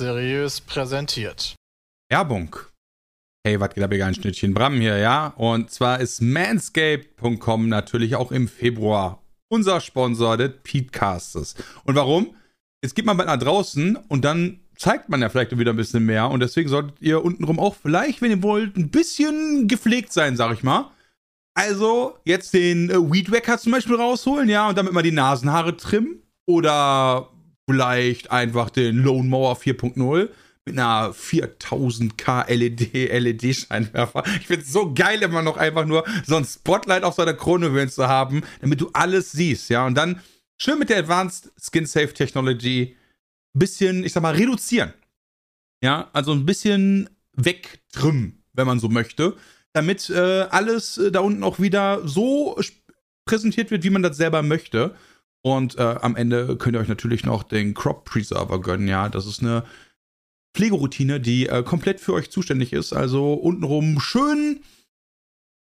Seriös präsentiert. Werbung. Hey, was geht ab, ihr Schnittchen? Bram hier, ja? Und zwar ist manscaped.com natürlich auch im Februar unser Sponsor des Petecastes. Und warum? Jetzt geht man bald nach draußen und dann zeigt man ja vielleicht wieder ein bisschen mehr. Und deswegen solltet ihr untenrum auch vielleicht, wenn ihr wollt, ein bisschen gepflegt sein, sag ich mal. Also jetzt den äh, Weed Wacker zum Beispiel rausholen, ja, und damit mal die Nasenhaare trimmen. Oder vielleicht einfach den Lone Mower 4.0 mit einer 4000K LED, LED-Scheinwerfer. Ich finde es so geil, immer noch einfach nur so ein Spotlight auf seiner Krone zu haben, damit du alles siehst, ja. Und dann schön mit der Advanced Skin Safe Technology bisschen, ich sag mal, reduzieren. Ja, also ein bisschen wegtrimmen, wenn man so möchte, damit äh, alles äh, da unten auch wieder so präsentiert wird, wie man das selber möchte. Und äh, am Ende könnt ihr euch natürlich noch den Crop Preserver gönnen. Ja, das ist eine Pflegeroutine, die äh, komplett für euch zuständig ist. Also untenrum schön,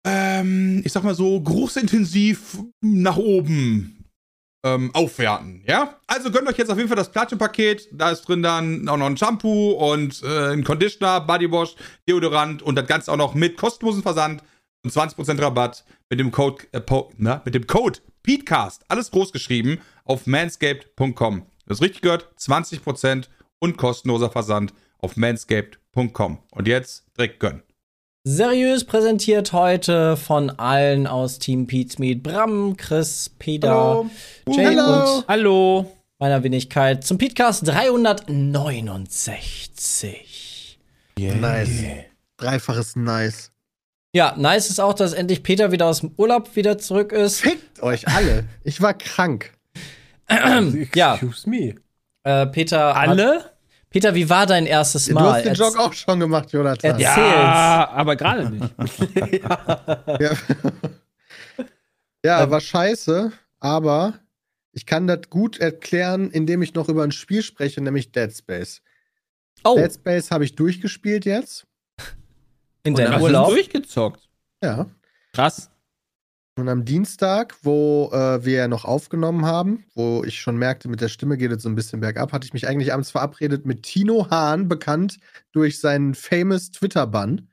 ähm, ich sag mal so, großintensiv nach oben ähm, aufwerten. Ja, also gönnt euch jetzt auf jeden Fall das Platinum-Paket. Da ist drin dann auch noch ein Shampoo und äh, ein Conditioner, Bodywash, Deodorant und das Ganze auch noch mit kostenlosen Versand und 20% Rabatt mit dem Code, äh, na, mit dem Code Speedcast, alles groß geschrieben, auf manscaped.com. Das ist richtig gehört, 20% und kostenloser Versand auf manscaped.com. Und jetzt direkt gönnen. Seriös präsentiert heute von allen aus Team Pete's Meet. Bram, Chris, Peter, Hallo. Jay Hallo. und Hallo. meiner Wenigkeit zum Podcast 369. Nice. Dreifaches Nice. Ja, nice ist auch, dass endlich Peter wieder aus dem Urlaub wieder zurück ist. Fickt euch alle. Ich war krank. Ja, Excuse me. Äh, Peter. Hat, Alle? Peter, wie war dein erstes Du Mal? hast den Erz- Jog auch schon gemacht, Jonathan. Erzähl. Ja, aber gerade nicht. Ja, ja war scheiße, aber ich kann das gut erklären, indem ich noch über ein Spiel spreche, nämlich Dead Space. oh, Dead Space habe ich durchgespielt jetzt. in deinem du Urlaub. durchgezockt. Ja. Krass. Und am Dienstag, wo äh, wir ja noch aufgenommen haben, wo ich schon merkte, mit der Stimme geht es so ein bisschen bergab, hatte ich mich eigentlich abends verabredet mit Tino Hahn, bekannt durch seinen famous Twitter-Bann.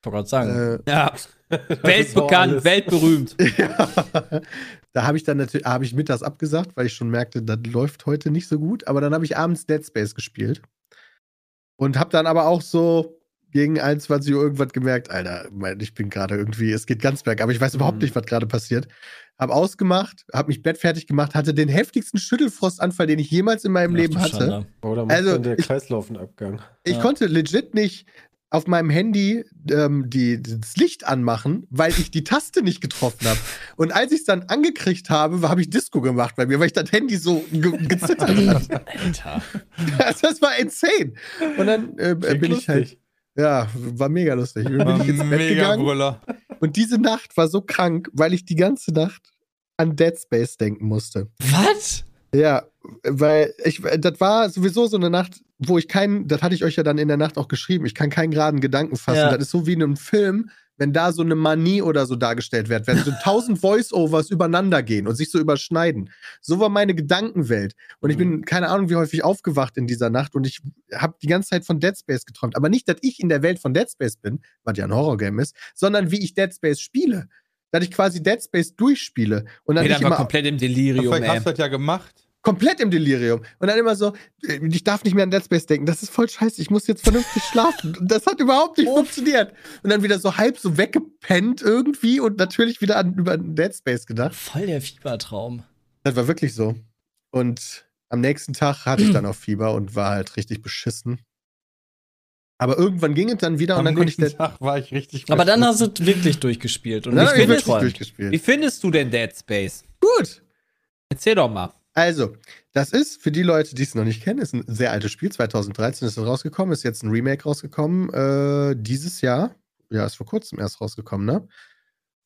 Ich wollte gerade sagen. Äh, Ja. Weltbekannt, weltberühmt. ja. Da habe ich dann natürlich, habe ich mittags abgesagt, weil ich schon merkte, das läuft heute nicht so gut. Aber dann habe ich abends Dead Space gespielt. Und habe dann aber auch so gegen 21 Uhr irgendwas gemerkt, Alter, ich bin gerade irgendwie, es geht ganz bergab, aber ich weiß überhaupt Mhm. nicht, was gerade passiert. Hab ausgemacht, hab mich bettfertig gemacht, hatte den heftigsten Schüttelfrostanfall, den ich jemals in meinem Ach, Leben hatte. Oder Also, der ich- Kreislauf einen Abgang? Ich Ja. konnte legit nicht auf meinem Handy ähm, die, das Licht anmachen, weil ich die Taste nicht getroffen habe. Und als ich es dann angekriegt habe, habe ich Disco gemacht bei mir, weil ich das Handy so ge gezittert hat. Alter. Also das war insane. Und dann äh, bin ich halt, lustig. Ja, war mega lustig. Bin ich ins Bett gegangen. Brüller. Und diese Nacht war so krank, weil ich die ganze Nacht an Dead Space denken musste. Was? Ja, weil ich, das war sowieso so eine Nacht, wo ich keinen, das hatte ich euch ja dann in der Nacht auch geschrieben, ich kann keinen geraden Gedanken fassen. Ja. Das ist so wie in einem Film, wenn da so eine Manie oder so dargestellt wird, wenn so tausend Voice-Overs übereinander gehen und sich so überschneiden. So war meine Gedankenwelt. Und ich bin keine Ahnung, wie häufig aufgewacht in dieser Nacht und ich habe die ganze Zeit von Dead Space geträumt. Aber nicht, dass ich in der Welt von Dead Space bin, was ja ein Horrorgame ist, sondern wie ich Dead Space spiele. Dass ich quasi Dead Space durchspiele und dann Peter nicht war immer komplett im Delirium, Vielleicht ey. hast du das ja gemacht. Komplett im Delirium. Und dann immer so, äh, ich darf nicht mehr an Dead Space denken. Das ist voll scheiße. Ich muss jetzt vernünftig schlafen. Und Das hat überhaupt nicht funktioniert. Und dann wieder so halb so weggepennt irgendwie und natürlich wieder an über Dead Space gedacht. Voll der Fiebertraum. Das war wirklich so. Und am nächsten Tag hatte ich dann auch Fieber und war halt richtig beschissen. Aber irgendwann ging es dann wieder und Am dann konnte ich nächsten Dead Tag war ich richtig Aber dann hast du wirklich durchgespielt und dann hab ich wirklich durchgespielt. Wie findest du denn Dead Space? Gut. Erzähl doch mal. Also, das ist für die Leute, die es noch nicht kennen, ist ein sehr altes Spiel. 2013 ist es rausgekommen, ist jetzt ein Remake rausgekommen, äh, dieses Jahr. ja, ist vor kurzem erst rausgekommen, ne?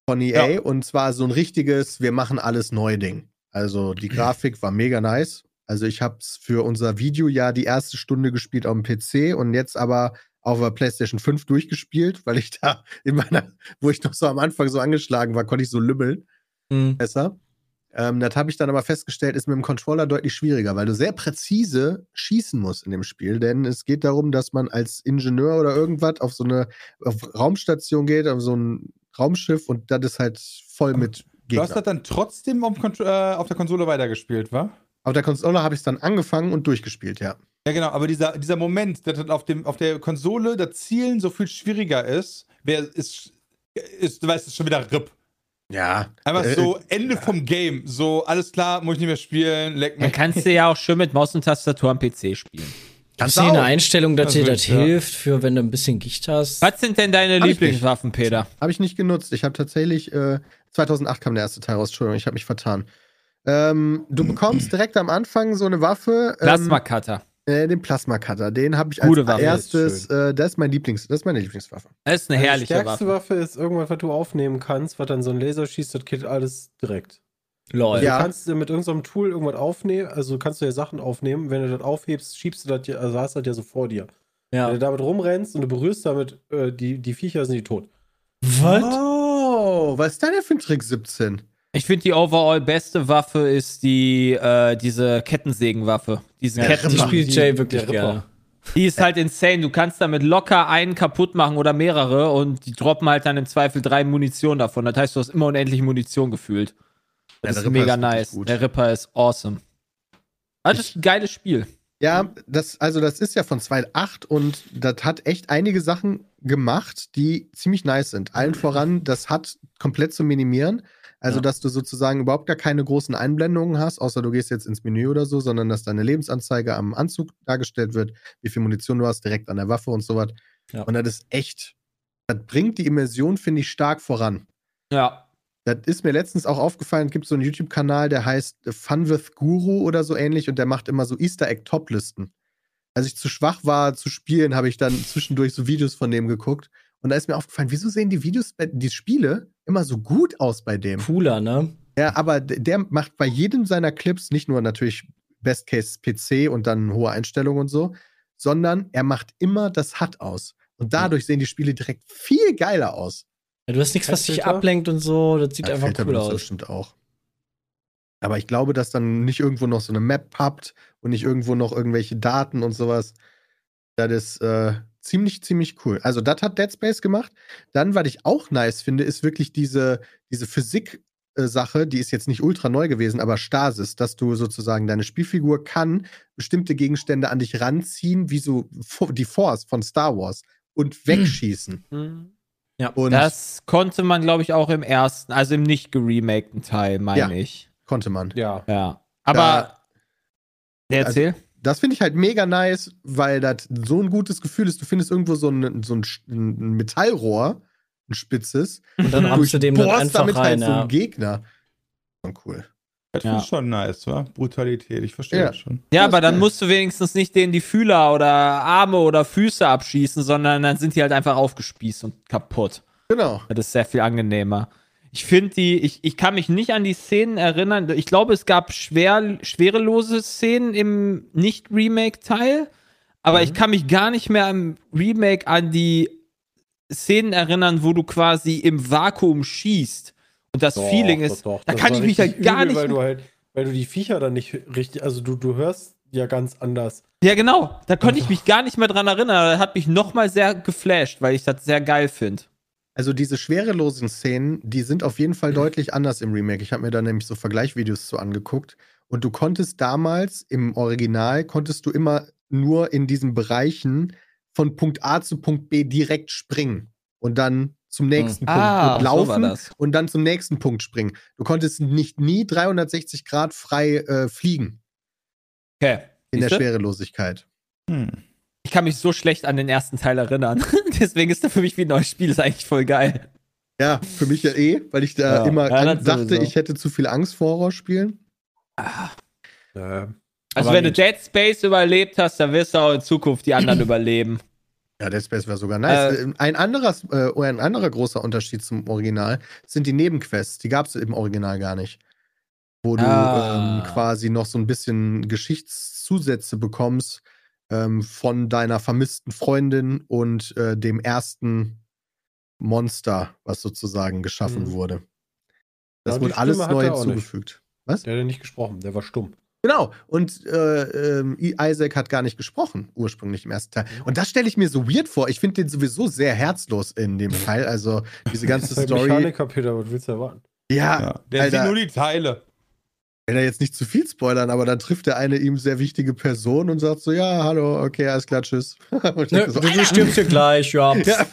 Von EA und zwar so ein richtiges, wir machen alles neu Ding. Also die Grafik war mega nice. Also ich habe es für unser Video ja die erste Stunde gespielt auf dem PC und jetzt aber auf der PlayStation 5 durchgespielt, weil ich da in meiner, wo ich noch so am Anfang so angeschlagen war, konnte ich so lümmeln Hm. besser. Ähm, das habe ich dann aber festgestellt, ist mit dem Controller deutlich schwieriger, weil du sehr präzise schießen musst in dem Spiel. Denn es geht darum, dass man als Ingenieur oder irgendwas auf so eine auf Raumstation geht, auf so ein Raumschiff und das ist halt voll mit Du hast das dann trotzdem auf, äh, auf der Konsole weitergespielt, wa? Auf der Konsole habe ich es dann angefangen und durchgespielt, ja. Ja, genau, aber dieser, dieser Moment, dass das auf, dem, auf der Konsole das Zielen so viel schwieriger ist, wer ist, ist, du weißt, ist schon wieder RIP. Ja. Einfach Äh, so Ende vom Game. So, alles klar, muss ich nicht mehr spielen, leck Dann mich. kannst du ja auch schön mit Maus und Tastatur am PC spielen. Hast Kannst du eine. Einstellung, dass Das dir will das ja. hilft, für wenn du ein bisschen Gicht hast? Was sind denn deine Hab ich Lieblingswaffen, Peter? Habe ich nicht genutzt. Ich habe tatsächlich, äh, 2008 kam der erste Teil raus, Entschuldigung, ich habe mich vertan. Ähm, du bekommst direkt am Anfang so eine Waffe. Ähm, Plasma Cutter. Äh, den Plasma Cutter, den habe ich als Gute Waffe, erstes, ist äh, das ist mein Lieblings, das ist meine Lieblingswaffe. Das ist eine Die herrliche stärkste Waffe. Waffe ist irgendwas, was du aufnehmen kannst, was dann so ein Laser schießt, das killt alles direkt. Lol. Also Ja. Du kannst mit irgendeinem Tool irgendwas aufnehmen, also kannst du ja Sachen aufnehmen. Wenn du das aufhebst, schiebst du das ja, also hast du das ja so vor dir. Wenn Ja. du damit rumrennst und du berührst damit äh, die, die Viecher, sind die tot. Was? Oh, was ist da denn für ein Trick 17? Ich finde die overall beste Waffe ist die, äh, diese Kettensägenwaffe. Diese Ja, Ketten. spielt Jay wirklich gerne. Die ist halt insane. Du kannst damit locker einen kaputt machen oder mehrere und die droppen halt dann im Zweifel drei Munition davon. Das heißt, du hast immer unendlich Munition gefühlt. Das der ist Ripper mega ist nice. gut. Der Ripper ist awesome. Also, das ist ein geiles Spiel. Ja, das, also das ist ja von 2008 und das hat echt einige Sachen gemacht, die ziemlich nice sind. Allen voran, das hat komplett zu minimieren. Also, Ja. dass du sozusagen überhaupt gar keine großen Einblendungen hast, außer du gehst jetzt ins Menü oder so, sondern dass deine Lebensanzeige am Anzug dargestellt wird, wie viel Munition du hast, direkt an der Waffe und so was. Ja. Und das ist echt, das bringt die Immersion, finde ich, stark voran. Ja. Das ist mir letztens auch aufgefallen, es gibt so einen YouTube-Kanal, der heißt Fun with Guru oder so ähnlich und der macht immer so Easter Egg-Top-Listen. Als ich zu schwach war zu spielen, habe ich dann zwischendurch so Videos von dem geguckt und da ist mir aufgefallen, wieso sehen die Videos, die Spiele immer so gut aus bei dem? Cooler, ne? Ja, aber der macht bei jedem seiner Clips nicht nur natürlich Best Case PC und dann hohe Einstellungen und so, sondern er macht immer das HUD aus. Und dadurch sehen die Spiele direkt viel geiler aus. Ja, du hast nichts, was dich ablenkt und so. Das sieht Ja, einfach Filter cool aus. bestimmt auch. Aber ich glaube, dass dann nicht irgendwo noch so eine Map habt und nicht irgendwo noch irgendwelche Daten und sowas. Das ist äh, ziemlich, ziemlich cool. Also, das hat Dead Space gemacht. Dann, was ich auch nice finde, ist wirklich diese, diese Physik-Sache, die ist jetzt nicht ultra neu gewesen, aber Stasis, dass du sozusagen deine Spielfigur kann bestimmte Gegenstände an dich ranziehen, wie so die Force von Star Wars und wegschießen. Und Das konnte man, glaube ich, auch im ersten, also im nicht geremakten Teil, meine Ja. ich. konnte man. Ja. Ja. Aber. Da- erzähl. Das finde ich halt mega nice, weil das so ein gutes Gefühl ist. Du findest irgendwo so ein, so ein, ein Metallrohr, ein spitzes, Und dann rammst du dem dann einfach damit rein. halt so ja. einen Gegner. Schon cool. Das Ja. ich schon nice, wa? Brutalität, ich verstehe Ja. das schon. Ja, Ja, aber ist dann geil. musst du wenigstens nicht denen die Fühler oder Arme oder Füße abschießen, sondern dann sind die halt einfach aufgespießt und kaputt. Genau. Das ist sehr viel angenehmer. Ich finde die, ich, ich kann mich nicht an die Szenen erinnern. Ich glaube, es gab schwer, schwerelose Szenen im Nicht-Remake-Teil, aber Mhm. ich kann mich gar nicht mehr im Remake an die Szenen erinnern, wo du quasi im Vakuum schießt. Und das Doch, Feeling doch, ist, doch. da Das kann ich mich halt gar übel, nicht. Weil du halt, weil du die Viecher dann nicht richtig, also du, du hörst ja ganz anders. Ja, genau. Da konnte ich mich gar nicht mehr dran erinnern. Das hat mich nochmal sehr geflasht, weil ich das sehr geil finde. Also diese schwerelosen Szenen, die sind auf jeden Fall deutlich anders im Remake. Ich habe mir da nämlich so Vergleichvideos zu angeguckt. Und du konntest damals im Original, konntest du immer nur in diesen Bereichen von Punkt A zu Punkt B direkt springen. Und dann zum nächsten Punkt Ah, so laufen das. und dann zum nächsten Punkt springen. Du konntest nicht nie 360 Grad frei äh, fliegen Okay. in der Siehste? Schwerelosigkeit. Hm. Ich kann mich so schlecht an den ersten Teil erinnern. Deswegen ist der für mich wie ein neues Spiel. Ist eigentlich voll geil. Ja, für mich ja eh, weil ich da Ja. immer Ja, dachte, sowieso. ich hätte zu viel Angst vor Horrorspielen. Ja. Also Aber wenn du gut. Dead Space überlebt hast, dann wirst du auch in Zukunft die anderen überleben. Ja, Dead Space wäre sogar nice. Äh, ein, anderer, äh, ein anderer großer Unterschied zum Original sind die Nebenquests. Die gab es im Original gar nicht. Wo du Ah. ähm, quasi noch so ein bisschen Geschichtszusätze bekommst ähm, von deiner vermissten Freundin und äh, dem ersten Monster, was sozusagen geschaffen Mhm. wurde. Ja, Das die wurde alles neu hinzugefügt. Was? Der hat ja nicht gesprochen, der war stumm. Genau. Und äh, ähm, Isaac hat gar nicht gesprochen, ursprünglich im ersten Teil. Und das stelle ich mir so weird vor. Ich finde den sowieso sehr herzlos in dem Teil. Also diese ganze Story. Mechaniker, Peter, was willst du erwarten? Ja, Ja, der sieht Alter. nur die Teile. Will er jetzt nicht zu viel spoilern, aber dann trifft er eine ihm sehr wichtige Person und sagt so, ja, hallo, okay, alles klar, tschüss. Nö, denke so, du, du stirbst hier gleich, ja. ja.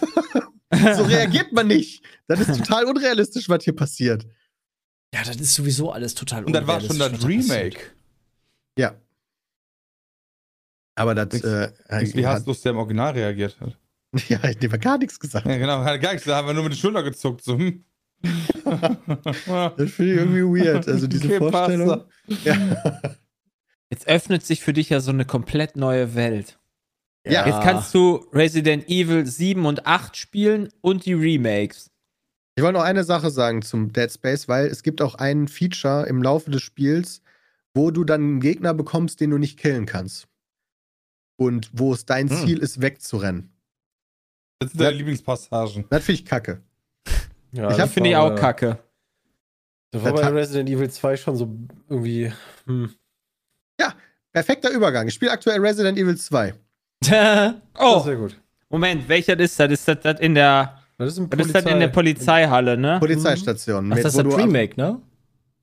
so reagiert man nicht. Das ist total unrealistisch, was hier passiert. Ja, das ist sowieso alles total Und das war schon das Remake. Ja. Aber das, äh, Wie hat, hast du im Original reagiert hat. ja, ich habe gar nichts gesagt. Ja, genau, hat gar nichts, da haben wir nur mit der Schulter gezuckt. So, hm. Das finde ich irgendwie weird. Also diese Okay, Vorstellung. Ja. Jetzt öffnet sich für dich ja so eine komplett neue Welt. Ja. Jetzt kannst du Resident Evil 7 und 8 spielen und die Remakes. Ich wollte noch eine Sache sagen zum Dead Space, weil es gibt auch ein Feature im Laufe des Spiels, wo du dann einen Gegner bekommst, den du nicht killen kannst. Und wo es dein Hm. Ziel ist, wegzurennen. Das sind deine Lieblingspassagen. Das finde ich kacke. Ja, Ich Finde ich auch kacke. Das war bei Resident Evil 2 schon so irgendwie. Hm. Perfekter Übergang. Ich spiele aktuell Resident Evil 2. Das Oh, ist sehr gut. Moment, welcher ist das? Ist das, das in der, Das ist, ein das ist das in der Polizeihalle, ne? Polizeistation. Ach, mit- das ist das Remake, ne?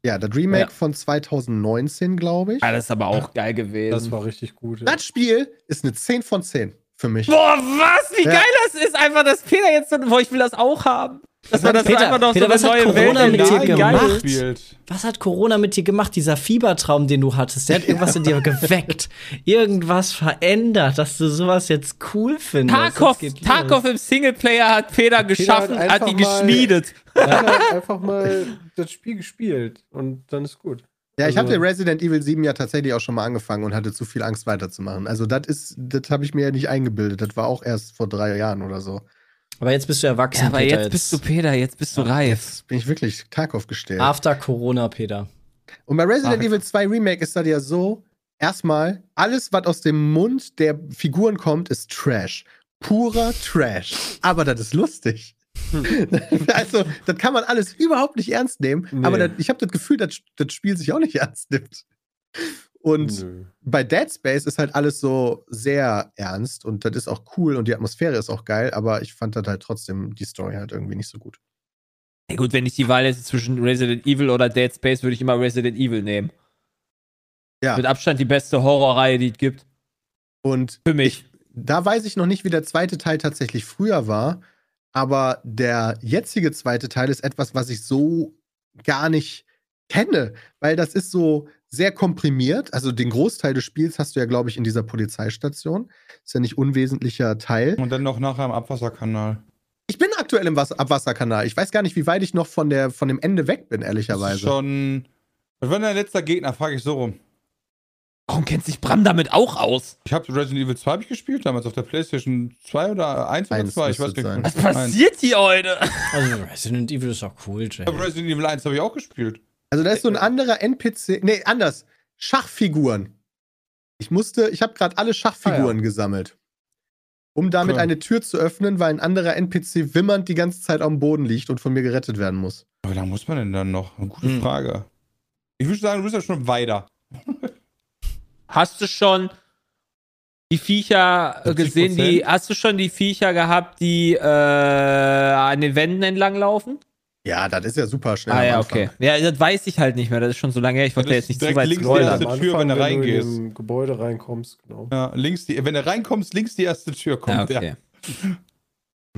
Ja, das Remake Ja. von 2019, glaube ich. Ah, das ist aber auch geil gewesen. Das war richtig gut. Ja. Das Spiel ist eine 10 von 10 für mich. Boah, was? Wie Ja. geil das ist! Einfach, dass Peter jetzt so, boah, ich will das auch haben. Das war das Peter, einfach noch Peter, so was eine hat neue Corona Welt. mit dir gemacht? Was hat Corona mit dir gemacht, dieser Fiebertraum, den du hattest? Der hat irgendwas in dir geweckt. Irgendwas verändert, dass du sowas jetzt cool findest. Tarkov, Tarkov im Singleplayer hat Peter geschaffen, hat hat, die mal- geschmiedet. Er hat einfach mal das Spiel gespielt und dann ist gut. Ja, ich Also- hatte Resident Evil 7 ja tatsächlich auch schon mal angefangen und hatte zu viel Angst weiterzumachen. Also das ist, das habe ich mir ja nicht eingebildet. Das war auch erst vor drei Jahren oder so. Aber jetzt bist du erwachsen, Ja, aber Peter. jetzt bist du Peter, jetzt bist du reif. Jetzt bin ich wirklich Tarkov gestellt. After Corona, Peter. Und bei Resident Ach. Evil 2 Remake ist das ja so, erstmal, alles, was aus dem Mund der Figuren kommt, ist Trash. Purer Trash. Aber das ist lustig. also, das kann man alles überhaupt nicht ernst nehmen. Nee. Aber das, ich habe das Gefühl, das, das Spiel sich auch nicht ernst nimmt. Und Nö. bei Dead Space ist halt alles so sehr ernst und das ist auch cool und die Atmosphäre ist auch geil, aber ich fand das halt trotzdem die Story halt irgendwie nicht so gut. Ja, gut, wenn ich die Wahl hätte zwischen Resident Evil oder Dead Space, würde ich immer Resident Evil nehmen. Ja. Mit Abstand die beste Horrorreihe, die es gibt. Und Für mich. da weiß ich noch nicht, wie der zweite Teil tatsächlich früher war, aber der jetzige zweite Teil ist etwas, was ich so gar nicht kenne, weil das ist so sehr komprimiert. Also den Großteil des Spiels hast du ja, glaube ich, in dieser Polizeistation. Ist ja nicht unwesentlicher Teil. Und dann noch nachher am Abwasserkanal. Ich bin aktuell im Wasser Abwasserkanal. Ich weiß gar nicht, wie weit ich noch von, der, von dem Ende weg bin, ehrlicherweise. schon. Was war denn der letzte Gegner? Frage ich so rum. Warum kennt sich Bram damit auch aus? Ich habe Resident Evil 2 hab ich gespielt, damals auf der PlayStation 2 oder 1 oder Eins 2, ich weiß gar nicht. Was passiert hier heute? Also Resident Evil ist doch cool, Jay. Resident Evil 1 habe ich auch gespielt. Also da ist so ein anderer NPC. Nee, anders. Schachfiguren. Ich musste, ich habe gerade alle Schachfiguren gesammelt. Um damit Klar. eine Tür zu öffnen, weil ein anderer NPC wimmernd die ganze Zeit am Boden liegt und von mir gerettet werden muss. Aber wie lange muss man denn dann noch? Eine gute Hm. Frage. Ich würde sagen, du bist ja schon weiter. Hast du schon die Viecher äh, 70%? gesehen, die, hast du schon die Viecher gehabt, die äh, an den Wänden entlang laufen? Ja, das ist ja super schnell. ah am ja, Anfang. okay. Ja, das weiß ich halt nicht mehr, das ist schon so lange her, ich wollte Das jetzt nicht zu weit links spoilern. der erste Tür, wenn du wenn reingehst. Du in dem Gebäude reinkommst, genau. Ja, links die, wenn du reinkommst, links die erste Tür kommt. Ja, okay.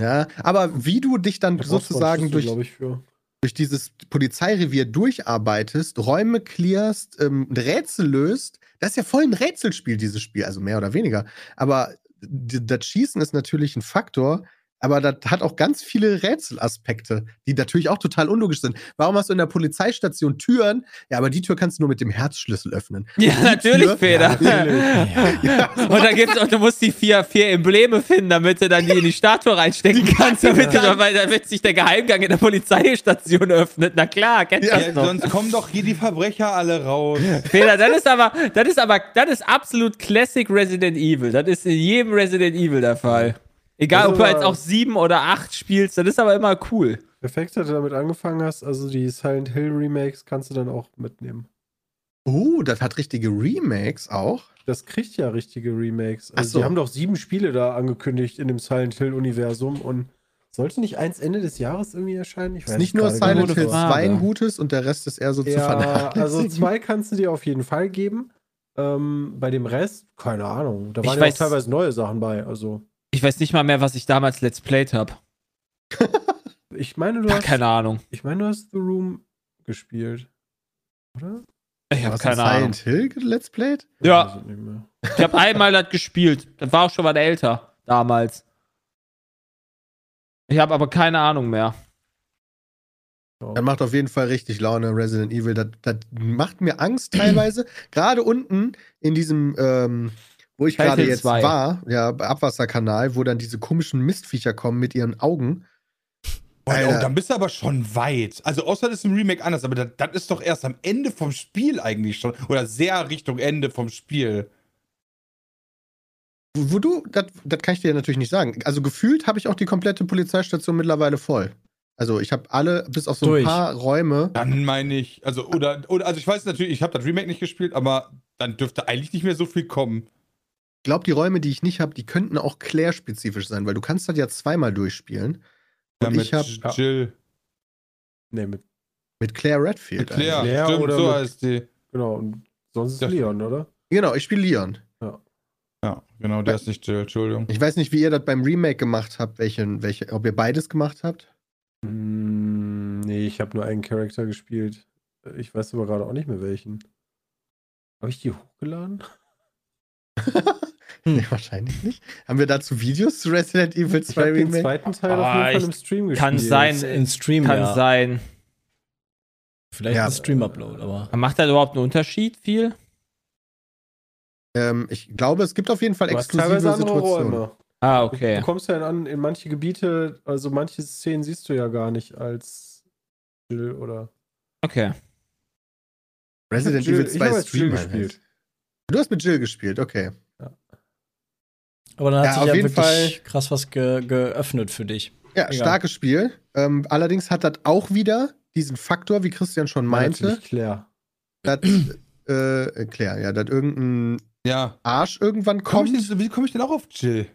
Ja, aber wie du dich dann du sozusagen durch, glaub ich, für. durch dieses Polizeirevier durcharbeitest, Räume clearst, ähm, Rätsel löst, das ist ja voll ein Rätselspiel, dieses Spiel, also mehr oder weniger. Aber das Schießen ist natürlich ein Faktor, Aber das hat auch ganz viele Rätselaspekte, die natürlich auch total unlogisch sind. Warum hast du in der Polizeistation Türen? Ja, aber die Tür kannst du nur mit dem Herzschlüssel öffnen. Ja, natürlich, Tür? Peter. Ja, Und dann gibt's auch, du musst die vier, vier Embleme finden, damit du dann die in die Statue reinstecken kannst, damit, du, weil, damit sich der Geheimgang in der Polizeistation öffnet. Na klar, kennst du Ja, das Ja, noch. sonst kommen doch hier die Verbrecher alle raus. Peter, das ist aber, das ist aber, das ist absolut Classic Resident Evil. Das ist in jedem Resident Evil der Fall. Egal, ob du jetzt auch sieben oder acht spielst, das ist aber immer cool. Perfekt, dass du damit angefangen hast. Also die Silent Hill Remakes kannst du dann auch mitnehmen. Oh, das hat richtige Remakes auch. Das kriegt ja richtige Remakes. Also so. die haben doch sieben Spiele da angekündigt in dem Silent Hill Universum und sollte nicht eins Ende des Jahres irgendwie erscheinen? Ich Ist nicht nur Silent Hill Frage. 2 ein gutes und der Rest ist eher so zu Ja, vernachlässigen. also zwei kannst du dir auf jeden Fall geben. Ähm, bei dem Rest, keine Ahnung. Da Ich waren ja auch weiß- teilweise neue Sachen bei. Also Ich weiß nicht mal mehr, was ich damals Let's Played habe. ich meine, du Gar hast, keine Ahnung. ich meine, du hast The Room gespielt. Oder? Ich habe Hast du keine Ahnung. Silent Hill Let's Played? Ja. Ich. Ich habe einmal das gespielt. Das war auch schon mal älter damals. Ich habe aber keine Ahnung mehr. Das macht auf jeden Fall richtig Laune, Resident Evil. Das, das macht mir Angst teilweise. gerade unten in diesem, ähm, wo ich gerade jetzt 2. war, ja, Abwasserkanal, wo dann diese komischen Mistviecher kommen mit ihren Augen. Boah, oh, dann bist du aber schon weit. Also, außer das ist im Remake anders, aber das, das ist doch erst am Ende vom Spiel eigentlich schon. Oder sehr Richtung Ende vom Spiel. Wo, wo du, das das kann ich dir natürlich nicht sagen. Also gefühlt habe ich auch die komplette Polizeistation mittlerweile voll. Also ich habe alle, bis auf so Durch. ein paar Räume. Dann meine ich, also, oder, oder, also ich weiß natürlich, ich habe das Remake nicht gespielt, aber dann dürfte eigentlich nicht mehr so viel kommen. Ich glaube, die Räume, die ich nicht habe, die könnten auch Claire-spezifisch sein, weil du kannst das ja zweimal durchspielen. Ja, Und mit ich habe ja. Jill. Nee, mit, mit Claire Redfield. Mit Claire, Claire stimmt, oder so mit- heißt die. genau. Und sonst ist Ja. Leon, oder? Genau, ich spiele Leon. Ja, genau, der ist nicht Jill, Entschuldigung. Ich weiß nicht, wie ihr das beim Remake gemacht habt, welchen, welche, ob ihr beides gemacht habt. Mm, nee, ich habe nur einen Charakter gespielt. Ich weiß aber gerade auch nicht mehr welchen. Habe ich die hochgeladen? Hm. Nee, wahrscheinlich nicht. Haben wir dazu Videos zu Resident Evil Ich 2 habe den Remake? zweiten Teil Ah, auf jeden Fall im Stream gespielt. Kann sein. In Stream, Kann ja. sein. Vielleicht Ja. ein Stream-Upload, aber. Macht das überhaupt einen Unterschied viel? Ähm, ich glaube, es gibt auf jeden Fall Du exklusive Situationen. Räume. Ah, Du okay. kommst ja in, in manche Gebiete, also manche Szenen siehst du ja gar nicht als Jill oder. Okay. Resident Evil ich hab 2 als Jill Stream gespielt. gespielt. Du hast mit Jill gespielt, okay. Aber dann hat Ja, sich auf ja jeden wirklich Fall- krass was ge geöffnet für dich. Ja, Egal. starkes Spiel. Ähm, allerdings hat das auch wieder diesen Faktor, wie Christian schon meinte, Natürlich Claire. dass, äh, Claire, ja, dass irgendein Ja. Arsch irgendwann Komm ich kommt. denn, wie komme ich denn auch auf Jill?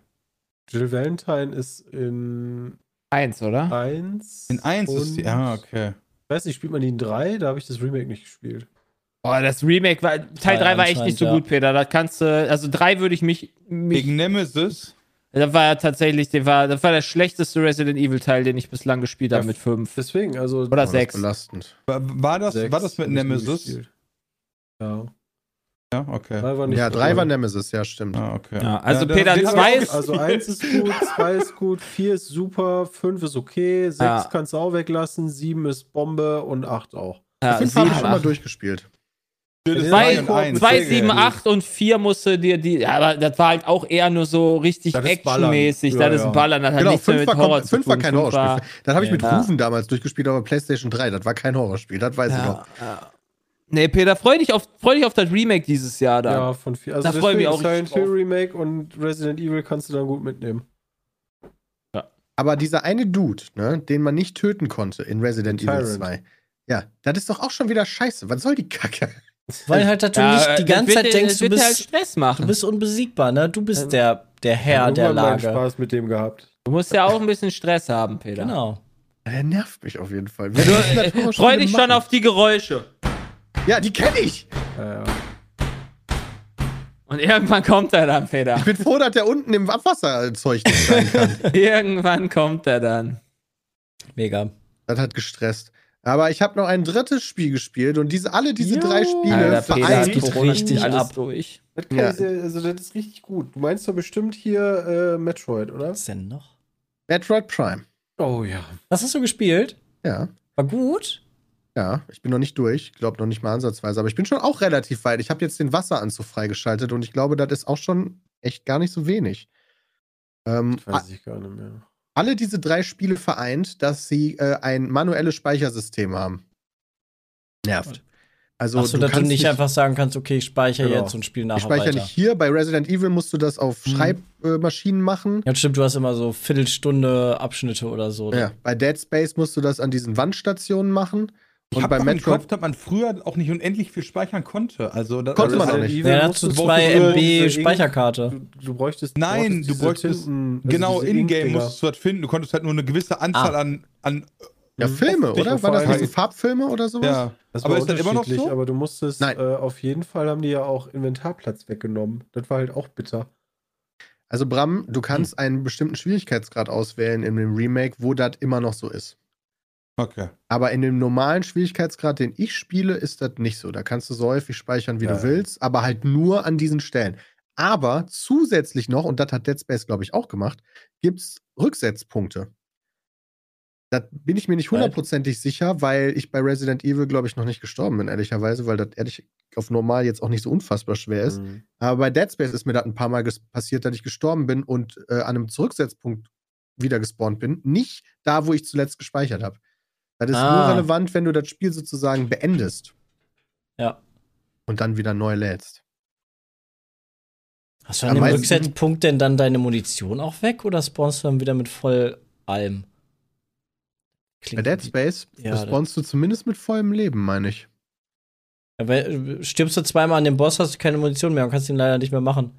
Jill Valentine ist in Eins, oder? 1. In 1 ist die. Ah, okay. Ich weiß nicht, spielt man die in 3? Da habe ich das Remake nicht gespielt. Boah, das Remake war. Teil Drei 3 war echt nicht so anscheinend, gut, Peter. Da kannst du. Also 3 würde ich mich. mich Wegen Nemesis. das war ja tatsächlich. Der war, das war der schlechteste Resident Evil Teil, den ich bislang gespielt habe Ja, mit 5. Deswegen, also. Oder Oh, das ist 6. belastend. War, war, das, sechs war das mit Nemesis? Ja. Ja, okay. Drei war nicht Ja, so drei cool. war Nemesis, ja, stimmt. Ah, okay. Ja, also den- Peter, den hab zwei ich ist- auch Also 1 ist gut, 2 ist gut, 4 ist super, 5 ist okay, 6 Ja. kannst du auch weglassen, 7 ist Bombe und 8 auch. Ja, Fünf habe ich schon mal durchgespielt. Jill ist Zwei, drei und eins. zwei, Sehr sieben, geil. acht und vier musste dir die. Ja, aber das war halt auch eher nur so richtig Das ist Ballern. actionmäßig. Ja, Das ist ja. ein Ballern. Das hat Genau, nichts mehr fünf mit war, Horror kom- zu fünf war tun. kein Fünf war- Horrorspiel. Das habe ich mit Ja. Rufen damals durchgespielt, aber PlayStation 3, das war kein Horrorspiel, das weiß ich noch. Ja, ja. Nee, Peter, freu dich, auf, freu dich auf das Remake dieses Jahr da. Ja, von 4. Also Da freu ich mich auch Silent Hill. Remake und Resident Evil kannst du dann gut mitnehmen. Aber dieser eine Dude, ne, den man nicht töten konnte in Resident Evil Tyrant. 2, ja, das ist doch auch schon wieder scheiße. Was soll die Kacke? Weil halt dass du Ja, nicht äh, die ganze wird Zeit denkst, du halt bist, Stress du machen. bist unbesiegbar, ne? Du bist der, der Herr der Lage. Spaß mit dem gehabt. Du musst ja auch ein bisschen Stress haben, Peter. Genau. Der nervt mich auf jeden Fall. Du, äh, freu dich schon auf die Geräusche. Ja, die kenne ich. Ja, ja. Und irgendwann kommt er dann, Peter. Ich bin froh, dass der unten im Abwasserzeug nicht sein kann. irgendwann kommt er dann. Mega. das hat gestresst. Aber ich habe noch ein drittes Spiel gespielt und diese, alle diese Jo. drei Spiele Alter, Peter, vereint. Corona richtig alles ab. durch. Das, kann Ja. ich sehr, also das ist richtig gut. Du meinst doch bestimmt hier äh, Metroid, oder? Was denn noch? Metroid Prime. Oh ja. Was hast du gespielt? Ja. War gut? Ja, ich bin noch nicht durch. Ich glaube noch nicht mal ansatzweise. Aber ich bin schon auch relativ weit. Ich habe jetzt den Wasseranzug freigeschaltet und ich glaube, das ist auch schon echt gar nicht so wenig. Ähm, Das weiß ich gar nicht mehr. Alle diese drei Spiele vereint, dass sie äh, ein manuelles Speichersystem haben. Nervt. Also Achso, dass du kannst nicht einfach sagen kannst, okay, ich speichere Genau. jetzt und spiele nachher ich speichere weiter. nicht hier. Bei Resident Evil musst du das auf Mhm. Schreibmaschinen machen. Ja, stimmt, du hast immer so Viertelstunde Abschnitte oder so. Ja. Bei Dead Space musst du das an diesen Wandstationen machen. Ich Und habe bei Kopf, dass man früher auch nicht unendlich viel speichern konnte. Also das, Konnte man also, auch nicht. Ja, du- zwei früher MB diese Ink- Speicherkarte. Du, du bräuchtest. Nein, du diese bräuchtest Tinten- also genau diese in-game musstest du das finden. Du konntest halt nur eine gewisse Anzahl Ah. an, an Ja, Filme, Hoffentlich oder? War das einmal- diese Farbfilme oder sowas? ja. Das Aber war ist das immer noch so? Aber du musstest, Nein. äh, auf jeden Fall haben die ja auch Inventarplatz weggenommen. Das war halt auch bitter. Also Bram, du kannst einen bestimmten Schwierigkeitsgrad auswählen in dem Remake, wo das immer noch so ist. Okay. Aber in dem normalen Schwierigkeitsgrad, den ich spiele, ist das nicht so. Da kannst du so häufig speichern, wie Ja, du willst, aber halt nur an diesen Stellen. Aber zusätzlich noch, und das hat Dead Space, glaube ich, auch gemacht, gibt es Rücksetzpunkte. Da bin ich mir nicht hundertprozentig sicher, weil ich bei Resident Evil, glaube ich, noch nicht gestorben bin, ehrlicherweise, weil das ehrlich auf normal jetzt auch nicht so unfassbar schwer ist. Mhm. Aber bei Dead Space ist mir das ein paar Mal passiert, dass ich gestorben bin und äh, an einem Zurücksetzpunkt wieder gespawnt bin. Nicht da, wo ich zuletzt gespeichert habe. Das ist Ah. nur relevant, wenn du das Spiel sozusagen beendest Ja. und dann wieder neu lädst. Hast du an dem Rücksetzpunkt denn dann deine Munition auch weg oder spawnst du dann wieder mit voll allem? Bei Klingt Dead Space Ja, spawnst du zumindest mit vollem Leben, meine ich. Ja, weil, äh, stirbst du zweimal an dem Boss, hast du keine Munition mehr und kannst ihn leider nicht mehr machen.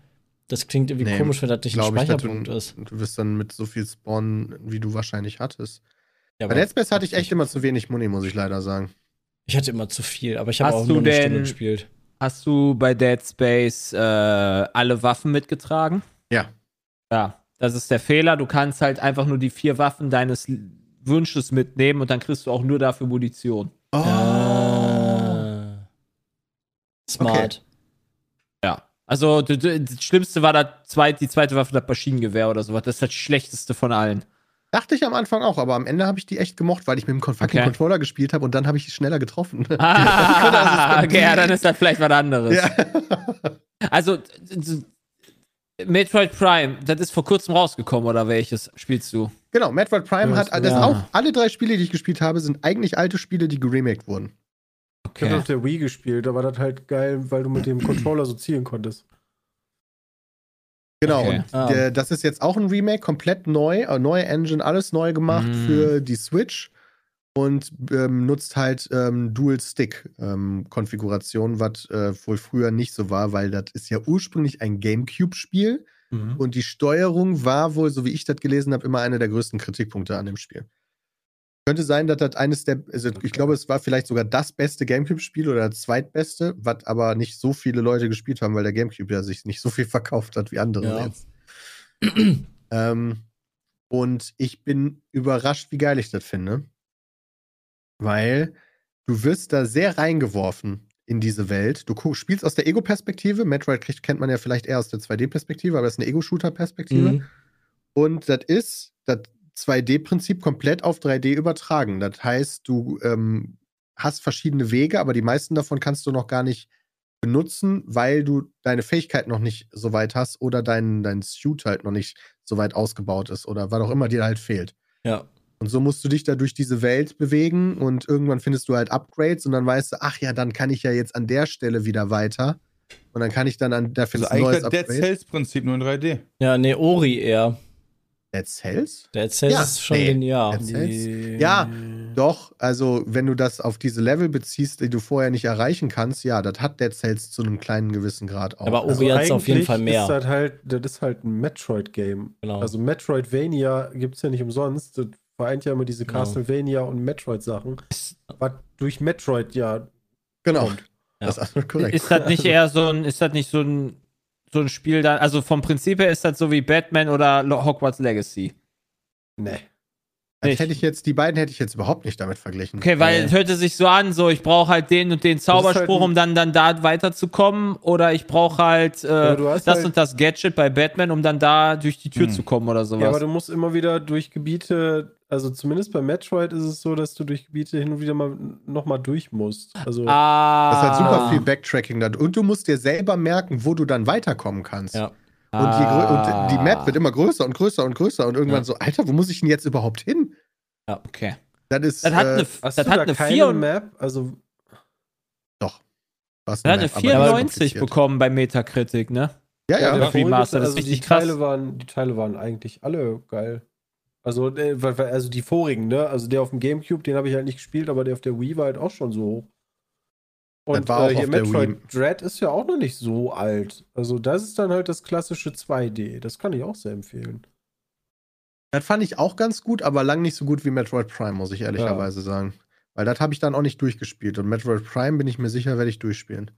Das klingt irgendwie Nee, komisch, wenn das nicht ein Glaube ich, dass Speicherpunkt du, ist. du wirst dann mit so viel spawnen, wie du wahrscheinlich hattest. Ja, Bei Dead Space hatte ich echt immer zu wenig Muni, muss ich leider sagen. ich hatte immer zu viel, aber ich habe auch nur eine Stunde gespielt. Hast du bei Dead Space äh, alle Waffen mitgetragen? Ja. Ja, das ist der Fehler. Du kannst halt einfach nur die vier Waffen deines Wünsches mitnehmen und dann kriegst du auch nur dafür Munition. Oh. Ah. Smart. Ja. Also das Schlimmste war das zweit, die zweite Waffe, das Maschinengewehr oder sowas. Das ist das Schlechteste von allen. Dachte ich am Anfang auch, aber am Ende habe ich die echt gemocht, weil ich mit dem fucking Okay. Controller gespielt habe und dann habe ich die schneller getroffen. Ah, okay, ja, dann ist das vielleicht was anderes. ja. Also, Metroid Prime, das ist vor kurzem rausgekommen, oder welches spielst du? Genau, Metroid Prime hat das- ja. auch. Alle drei Spiele, die ich gespielt habe, sind eigentlich alte Spiele, die geremaked wurden. Ich habe auf der Wii gespielt, da war das halt geil, weil du mit dem Controller so zielen konntest. Genau, Okay. und Ah. der, das ist jetzt auch ein Remake, komplett neu, äh, neue Engine, alles neu gemacht Mm. für die Switch und ähm, nutzt halt ähm, Dual-Stick-Konfiguration, was äh, wohl früher nicht so war, weil das ist ja ursprünglich ein GameCube-Spiel Mhm. und die Steuerung war wohl, so wie ich das gelesen habe, immer einer der größten Kritikpunkte an dem Spiel. Könnte sein, dass das eines der, also ich glaube, es war vielleicht sogar das beste GameCube-Spiel oder das zweitbeste, was aber nicht so viele Leute gespielt haben, weil der GameCube ja sich nicht so viel verkauft hat wie andere Ja. jetzt. ähm, und ich bin überrascht, wie geil ich das finde. Weil du wirst da sehr reingeworfen in diese Welt. Du spielst aus der Ego-Perspektive. Metroid kriegt, kennt man ja vielleicht eher aus der 2D-Perspektive, aber das ist eine Ego-Shooter-Perspektive. Mhm. Und das ist das 2D-Prinzip komplett auf 3D übertragen. Das heißt, du ähm, hast verschiedene Wege, aber die meisten davon kannst du noch gar nicht benutzen, weil du deine Fähigkeit noch nicht so weit hast oder dein, dein Suit halt noch nicht so weit ausgebaut ist oder was auch immer dir halt fehlt. Ja. Und so musst du dich da durch diese Welt bewegen und irgendwann findest du halt Upgrades und dann weißt du, ach ja, dann kann ich ja jetzt an der Stelle wieder weiter. Und dann kann ich dann an, dafür Also ein neues eigentlich das Dead Upgrade. Cells-Prinzip nur in 3D. Ja, nee, Ori eher. Dead Cells? Der Cells Ja, ist schon nee. genial. Dead Cells? Ja, doch. Also, wenn du das auf diese Level beziehst, die du vorher nicht erreichen kannst, ja, das hat Dead Cells zu einem kleinen gewissen Grad auch. Aber also, Ori hat's auf jeden Fall mehr. Ist das, halt, das ist halt ein Metroid-Game. Genau. Also Metroidvania gibt es ja nicht umsonst. Das vereint ja immer diese Genau. Castlevania und Metroid-Sachen. Was durch Metroid ja genau. kommt. Das ist absolut korrekt. Ist das nicht eher so ein, ist das nicht so ein, so ein Spiel dann, also vom Prinzip her ist das so wie Batman oder Hogwarts Legacy. Nee. Nicht. hätte ich jetzt, die beiden hätte ich jetzt überhaupt nicht damit verglichen. Okay, weil es hörte sich so an, so ich brauche halt den und den Zauberspruch, halt um dann, dann da weiterzukommen. Oder ich brauche halt äh, hast das halt- und das Gadget bei Batman, um dann da durch die Tür Hm. zu kommen oder sowas. Ja, aber du musst immer wieder durch Gebiete, also zumindest bei Metroid ist es so, dass du durch Gebiete hin und wieder mal nochmal durch musst. Also ah, Das ist halt super viel Backtracking da. Und du musst dir selber merken, wo du dann weiterkommen kannst. Ja. Und, Ah. und die Map wird immer größer und größer und größer und irgendwann Ja. so, Alter, wo muss ich denn jetzt überhaupt hin? Okay. Das ist. Das hat äh, eine, hast das du hat da eine, keine 4, Map? Also was das hat eine Map, aber 94 kompliziert. bekommen bei Metacritic, ne? Ja, ja. der Ja, vorige- Remaster, das ist also die richtig krass. Teile waren, die Teile waren eigentlich alle geil. Also, äh, also die vorigen, ne? Also der auf dem Gamecube, den habe ich halt nicht gespielt, aber der auf der Wii war halt auch schon so hoch. Und war äh, hier Metroid. Dread ist ja auch noch nicht so alt. Also das ist dann halt das klassische 2D. Das kann ich auch sehr empfehlen. Das fand ich auch ganz gut, aber lang nicht so gut wie Metroid Prime, muss ich ehrlicherweise sagen. Weil das habe ich dann auch nicht durchgespielt. Und Metroid Prime bin ich mir sicher, werde ich durchspielen.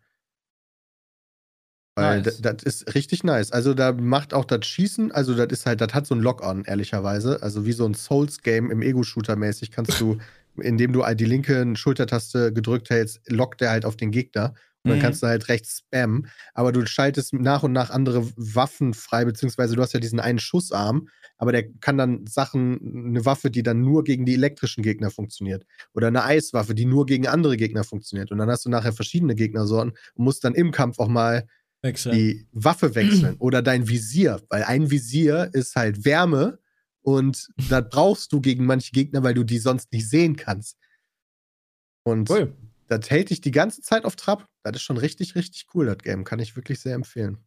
Weil Nice. das ist richtig nice. Also da macht auch das Schießen, also das ist halt, das hat so ein Lock-on, ehrlicherweise. Also wie so ein Souls-Game im Ego-Shooter-mäßig kannst du, indem du die linke Schultertaste gedrückt hältst, lockt der halt auf den Gegner. Und dann Mhm. kannst du halt rechts spammen. Aber du schaltest nach und nach andere Waffen frei, beziehungsweise du hast ja diesen einen Schussarm, aber der kann dann Sachen, eine Waffe, die dann nur gegen die elektrischen Gegner funktioniert. Oder eine Eiswaffe, die nur gegen andere Gegner funktioniert. Und dann hast du nachher verschiedene Gegnersorten und musst dann im Kampf auch mal Wechseln. die Waffe wechseln oder dein Visier, weil ein Visier ist halt Wärme und das brauchst du gegen manche Gegner, weil du die sonst nicht sehen kannst. Und Cool. das hält dich die ganze Zeit auf Trab. Das ist schon richtig, richtig cool, das Game. Kann ich wirklich sehr empfehlen.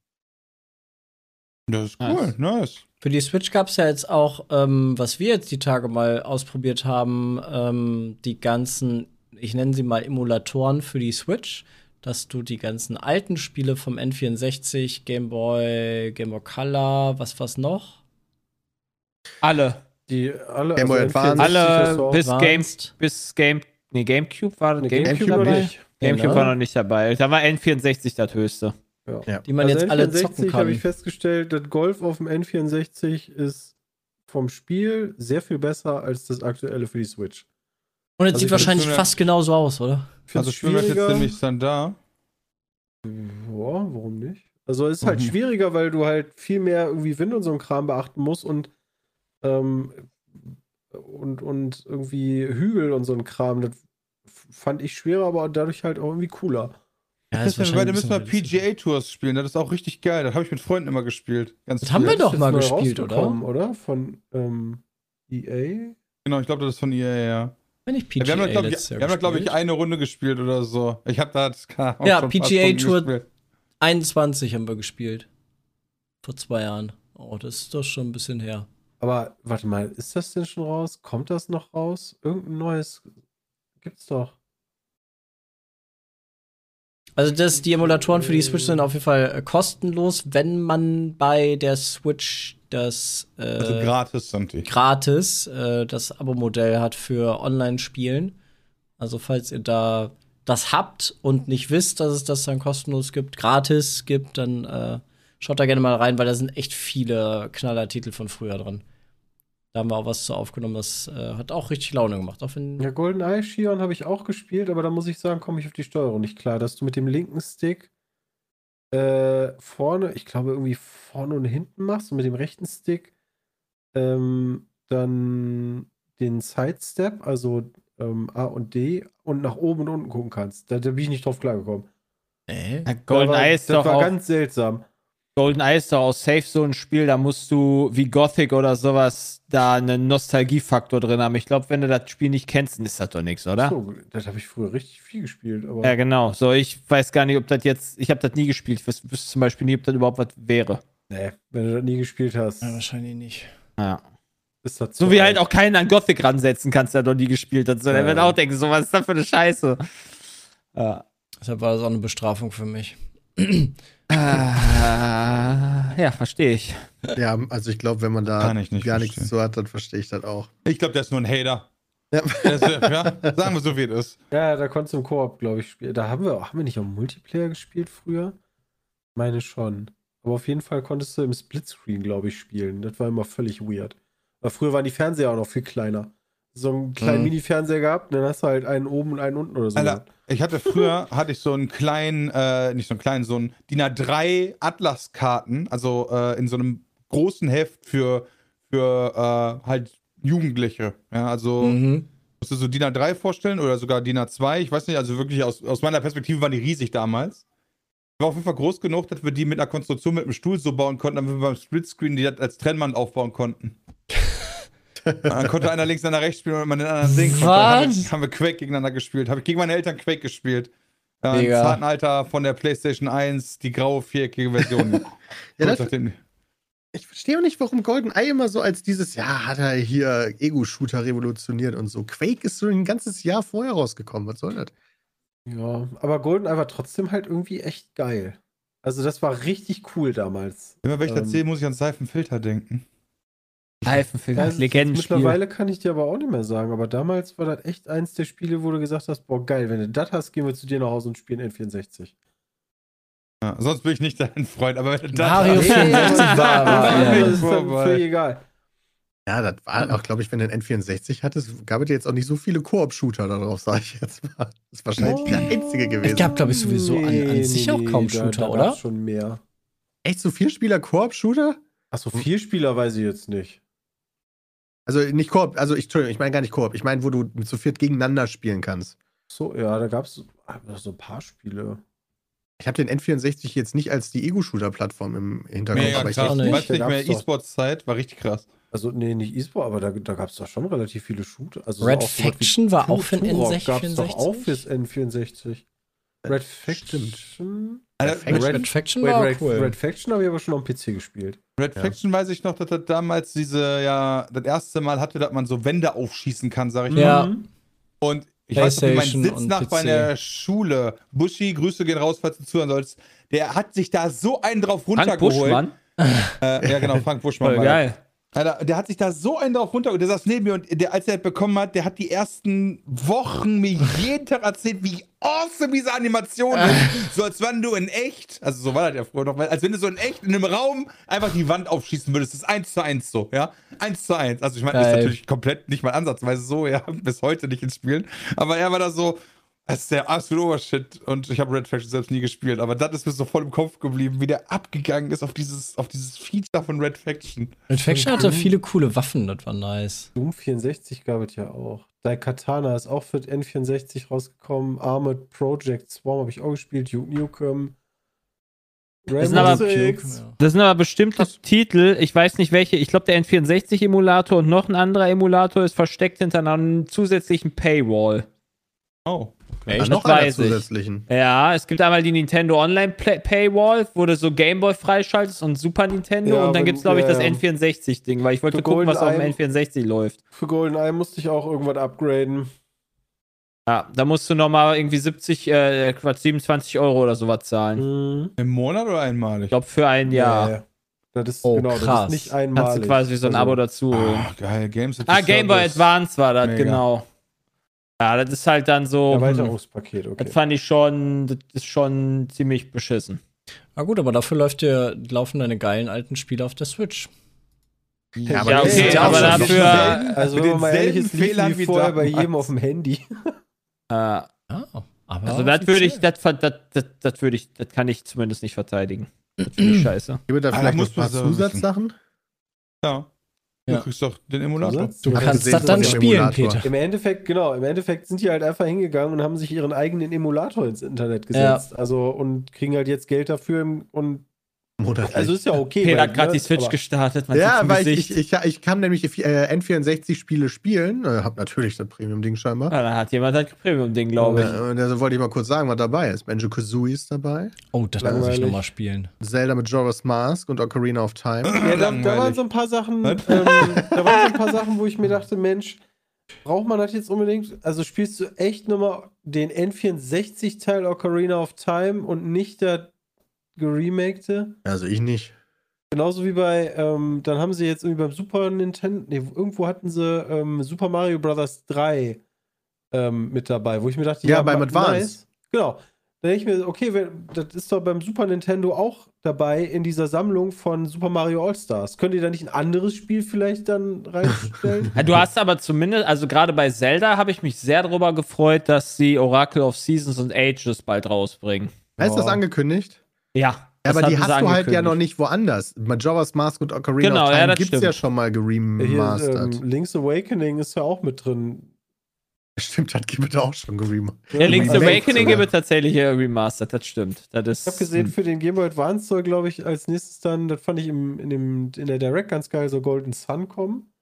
Das ist cool, nice. Für die Switch gab es ja jetzt auch, ähm, was wir jetzt die Tage mal ausprobiert haben, ähm, die ganzen, ich nenne sie mal Emulatoren für die Switch, dass du die ganzen alten Spiele vom N64, Game Boy, Game Boy Color, was was noch? Alle. Die alle, Game Boy also Advance. N64 Alle bis Game, Advanced. bis Game, nee, Gamecube war Nee, Gamecube, Gamecube noch dabei? nicht. Gamecube Genau. war noch nicht dabei. Da war N64 das höchste. Die man also jetzt alle N64 zocken habe ich kann. festgestellt, das Golf auf dem N64 ist vom Spiel sehr viel besser als das aktuelle für die Switch. Und es also sieht ich wahrscheinlich fast genauso aus, oder? Also spielen wir jetzt schwieriger. ziemlich dann da. Ja, warum nicht? Also es ist halt Mhm. schwieriger, weil du halt viel mehr irgendwie Wind und so ein Kram beachten musst und ähm, und, und irgendwie Hügel und so ein Kram. Das fand ich schwerer, aber dadurch halt auch irgendwie cooler. Ja, Das wir beide müssen mal PGA-Tours spielen, das ist auch richtig geil. Das habe ich mit Freunden immer gespielt. Ganz Das haben wir viel. doch mal gespielt, oder? oder? Von ähm, EA? Genau, ich glaube, das ist von EA, ja. Wenn ich Ja, PGA wir haben, da, glaub ich, letztes Jahr wir haben da, glaube ich, gespielt. eine Runde gespielt oder so. Ich habe da keine Ahnung, Ja, schon ein paar PGA Stunden Tour- gespielt. 21 haben wir gespielt. Vor zwei Jahren. Oh, das ist doch schon ein bisschen her. Aber warte mal, ist das denn schon raus? Kommt das noch raus? Irgendein neues gibt's doch. Also das, die Emulatoren für die Switch sind auf jeden Fall äh, kostenlos, wenn man bei der Switch das äh, Also gratis sind die. gratis äh, das Abo-Modell hat für Online-Spielen. Also falls ihr da das habt und nicht wisst, dass es das dann kostenlos gibt, gratis gibt, dann äh, schaut da gerne mal rein, weil da sind echt viele Knallertitel von früher drin. Da haben wir auch was zu aufgenommen, das äh, hat auch richtig Laune gemacht. Auch wenn Ja, GoldenEye Shion habe ich auch gespielt, aber da muss ich sagen, komme ich auf die Steuerung nicht klar, dass du mit dem linken Stick äh, vorne, ich glaube irgendwie vorne und hinten machst und mit dem rechten Stick ähm, dann den Sidestep, also ähm, A und D und nach oben und unten gucken kannst. Da, da bin ich nicht drauf klargekommen. äh, GoldenEye war- ist das doch war auch ganz seltsam. GoldenEye ist doch auch safe so ein Spiel, da musst du wie Gothic oder sowas da einen Nostalgiefaktor drin haben. Ich glaube, wenn du das Spiel nicht kennst, dann ist das doch nichts, oder? So, das habe ich früher richtig viel gespielt, aber Ja, genau. So, ich weiß gar nicht, ob das jetzt, ich habe das nie gespielt. Ich wüs- wüsste zum Beispiel nie, ob das überhaupt was wäre. nee, wenn du das nie gespielt hast, ja, wahrscheinlich nicht. Ja. ist das So zu wie alt. halt auch keinen an Gothic ransetzen kannst, der noch nie gespielt hat. So, der Ja. wird auch denken, so was ist das für eine Scheiße. Ja. Deshalb war das auch eine Bestrafung für mich. Ah, ja, verstehe ich. Ja, also ich glaube, wenn man da nicht gar verstehen. nichts zu hat, dann verstehe ich das auch. Ich glaube, der ist nur ein Hater. Ja. Ist, äh, ja, sagen wir so, wie es ist. Ja, da konntest du im Koop, glaube ich, spielen. Da haben wir, haben wir nicht auch Multiplayer gespielt früher? Meine schon. Aber auf jeden Fall konntest du im Splitscreen, glaube ich, spielen. Das war immer völlig weird. Aber früher waren die Fernseher auch noch viel kleiner. So einen kleinen Mhm. Mini-Fernseher gehabt, und dann hast du halt einen oben und einen unten oder so. Alter, ich hatte früher, hatte ich so einen kleinen, äh, nicht so einen kleinen, so einen DIN A3 Atlaskarten, also äh, in so einem großen Heft für, für äh, halt Jugendliche. Ja, also Mhm. musst du so DIN A3 vorstellen oder sogar DIN A2, ich weiß nicht, also wirklich aus, aus meiner Perspektive waren die riesig damals. War auf jeden Fall groß genug, dass wir die mit einer Konstruktion mit einem Stuhl so bauen konnten, damit wir beim Splitscreen die als Trennwand aufbauen konnten. Dann konnte einer links, einer rechts spielen und man den anderen sehen konnte. Dann haben haben wir Quake gegeneinander gespielt. Habe ich gegen meine Eltern Quake gespielt. Ja, Im zarten Alter von der PlayStation 1, die graue viereckige Version. Ja, das, ich verstehe auch nicht, warum GoldenEye immer so als dieses, ja, hat er hier Ego-Shooter revolutioniert und so. Quake ist so ein ganzes Jahr vorher rausgekommen. Was soll das? Ja, aber GoldenEye war trotzdem halt irgendwie echt geil. Also das war richtig cool damals. Immer wenn ich das Ähm, sehe, muss ich an Seifenfilter denken. Reifenfilm, ist- Legendenspiel. Mittlerweile kann ich dir aber auch nicht mehr sagen, aber damals war das echt eins der Spiele, wo du gesagt hast, boah geil, wenn du das hast, gehen wir zu dir nach Hause und spielen N64. Ja, sonst bin ich nicht dein Freund, aber wenn du das Mario hast- 64 war aber. Ja, das ist völlig egal. Ja, das war auch, glaube ich, wenn du einen N64 hattest, gab es jetzt auch nicht so viele Koop-Shooter darauf, sage ich jetzt mal. Das ist wahrscheinlich der einzige gewesen. Es gab, glaube ich, sowieso an, an sich auch kaum da- Shooter, da oder? gab's schon mehr. Echt so vier Spieler Koop-Shooter? Achso, vier Spieler weiß ich jetzt nicht. Also nicht Koop, also ich, Entschuldigung, ich meine gar nicht Koop. Ich meine, wo du zu viert gegeneinander spielen kannst. So, ja, da gab es so ein paar Spiele. Ich habe den N64 jetzt nicht als die Ego-Shooter-Plattform im Hinterkopf, Mega aber ich krass. auch nicht. Weißt nicht mehr, doch- E-Sports-Zeit war richtig krass. Also, nee, nicht E-Sport, aber da, da gab es doch schon relativ viele Shooter. Also Red so Faction war auch für den Turok gab's doch N64. auch fürs N64. Red Faction. Red Red Faction war Red, cool. Red Faction habe ich aber schon am PC gespielt. Red Ja. Faction weiß ich noch, dass das damals diese, ja, das erste Mal hatte, dass man so Wände aufschießen kann, sag ich Ja. mal. Und ich weiß noch, wie mein Sitznachbar in der Schule, Buschi, Grüße gehen raus, falls du zuhören sollst, der hat sich da so einen drauf Frank runtergeholt. Buschmann. Äh, ja, genau, Frank Buschmann. Voll geil. Alter, der hat sich da so einen drauf runter, der saß neben mir und der, als er das bekommen hat, der hat die ersten Wochen mir jeden Tag erzählt, wie awesome diese Animation ist. So als wenn du in echt, also so war das ja früher noch, als wenn du so in echt in einem Raum einfach die Wand aufschießen würdest. Das ist eins zu eins so, ja? Eins zu eins. Also ich meine, das ist natürlich komplett nicht mal ansatzweise so, ja, bis heute nicht ins Spielen. Aber er war da so, das ist der absolute Obershit und ich habe Red Faction selbst nie gespielt, aber das ist mir so voll im Kopf geblieben, wie der abgegangen ist auf dieses, auf dieses Feature von Red Faction. Red Faction hatte viele coole Waffen, das war nice. Doom 64 gab es ja auch. Daikatana ist auch für N64 rausgekommen. Armored Project Swarm habe ich auch gespielt. Duke Nukem. Das sind aber-. Das sind aber bestimmte Titel. Ich weiß nicht welche. Ich glaube, der N64-Emulator und noch ein anderer Emulator ist versteckt hinter einer zusätzlichen Paywall. Oh. Das noch weiß ich. zusätzlichen. Ja, es gibt einmal die Nintendo Online Play Paywall, wo du so Gameboy freischaltest und Super Nintendo. Ja, und dann gibt es, glaube ich, das ja. N64-Ding, weil ich wollte gucken, was auf dem GoldenEye- N64 läuft. Für GoldenEye musste ich auch irgendwas upgraden. Ja, da musst du nochmal irgendwie 70, äh, Quatsch, 27 Euro oder sowas zahlen. Mhm. Im Monat oder einmalig? Ich glaube, für ein Jahr. Ja. Das ist, Oh, genau, das krass. ist nicht Kannst einmalig. du quasi so ein Also, Abo dazu holen. Ah, geil, Games. Ah, Game Boy. Advance war das, Mega. genau. Ja, das ist halt dann so. Hm, Erweiterungspaket, okay. das fand ich schon, das ist schon ziemlich beschissen. Na gut, aber dafür läuft dir, laufen deine geilen alten Spiele auf der Switch. Ja, aber okay, das ist ja aber dafür. Also, mit wenn man mal ehrlich ist, Fehlern wie vorher bei jedem auf dem Handy. Äh, Ah, aber also, das würde ich, das, das, das, das würde ich, das kann ich zumindest nicht verteidigen. Das finde ich scheiße. Gibt da Ah, vielleicht da noch muss ein paar man so wissen. Zusatzsachen? Ja. Ja. Du kriegst doch den Emulator. Du hab kannst gesehen, das dann spielen. Peter. Im Endeffekt, genau, im Endeffekt sind die halt einfach hingegangen und haben sich ihren eigenen Emulator ins Internet gesetzt. Also und kriegen halt jetzt Geld dafür und Monatlich. also ist ja okay. Peter hat gerade ne, die Switch aber- gestartet. Man ja, weil ich, ich, ich, kann nämlich äh, N64-Spiele spielen. Äh, hab natürlich das Premium-Ding scheinbar. Ja, da hat jemand ein Premium-Ding, glaube ich. Äh, Und da wollte ich mal kurz sagen, was dabei ist. Banjo Kazooie ist dabei. Oh, das muss ich Langweilig. nochmal spielen. Zelda mit Jorah's Mask und Ocarina of Time. Ja, da, da waren Langweilig. so ein paar Sachen, ähm, da waren so ein paar Sachen, wo ich mir dachte, Mensch, braucht man das jetzt unbedingt? Also spielst du echt nochmal den N64-Teil Ocarina of Time und nicht das geremakte? Also ich nicht. Genauso wie bei, ähm, dann haben sie jetzt irgendwie beim Super Nintendo, nee, irgendwo hatten sie ähm, Super Mario Bros. 3 ähm, mit dabei, wo ich mir dachte, Ja, beim ma- Advance. Nice. Genau. Da denke ich mir, okay, wenn, das ist doch beim Super Nintendo auch dabei in dieser Sammlung von Super Mario All-Stars. Könnt ihr da nicht ein anderes Spiel vielleicht dann reinstellen? Ja, Du hast aber zumindest, also gerade bei Zelda habe ich mich sehr darüber gefreut, dass sie Oracle of Seasons und Ages bald rausbringen. Ist das Ja. angekündigt? Ja. Ja, aber die hast du halt ja noch nicht woanders. Majora's Mask und Ocarina Genau, of ja, Time das gibt's stimmt. ja schon mal Hier, geremastert. ähm, Link's Awakening ist ja auch mit drin. Stimmt, das gibt es auch schon geremastert. Ja, Link's Längst Awakening gibt es tatsächlich äh, remastered, das stimmt. Das ist, Ich habe gesehen, für den Game Boy Advance soll, glaube ich, als nächstes dann, das fand ich im, in, dem, in der Direct ganz geil, so Golden Sun kommen.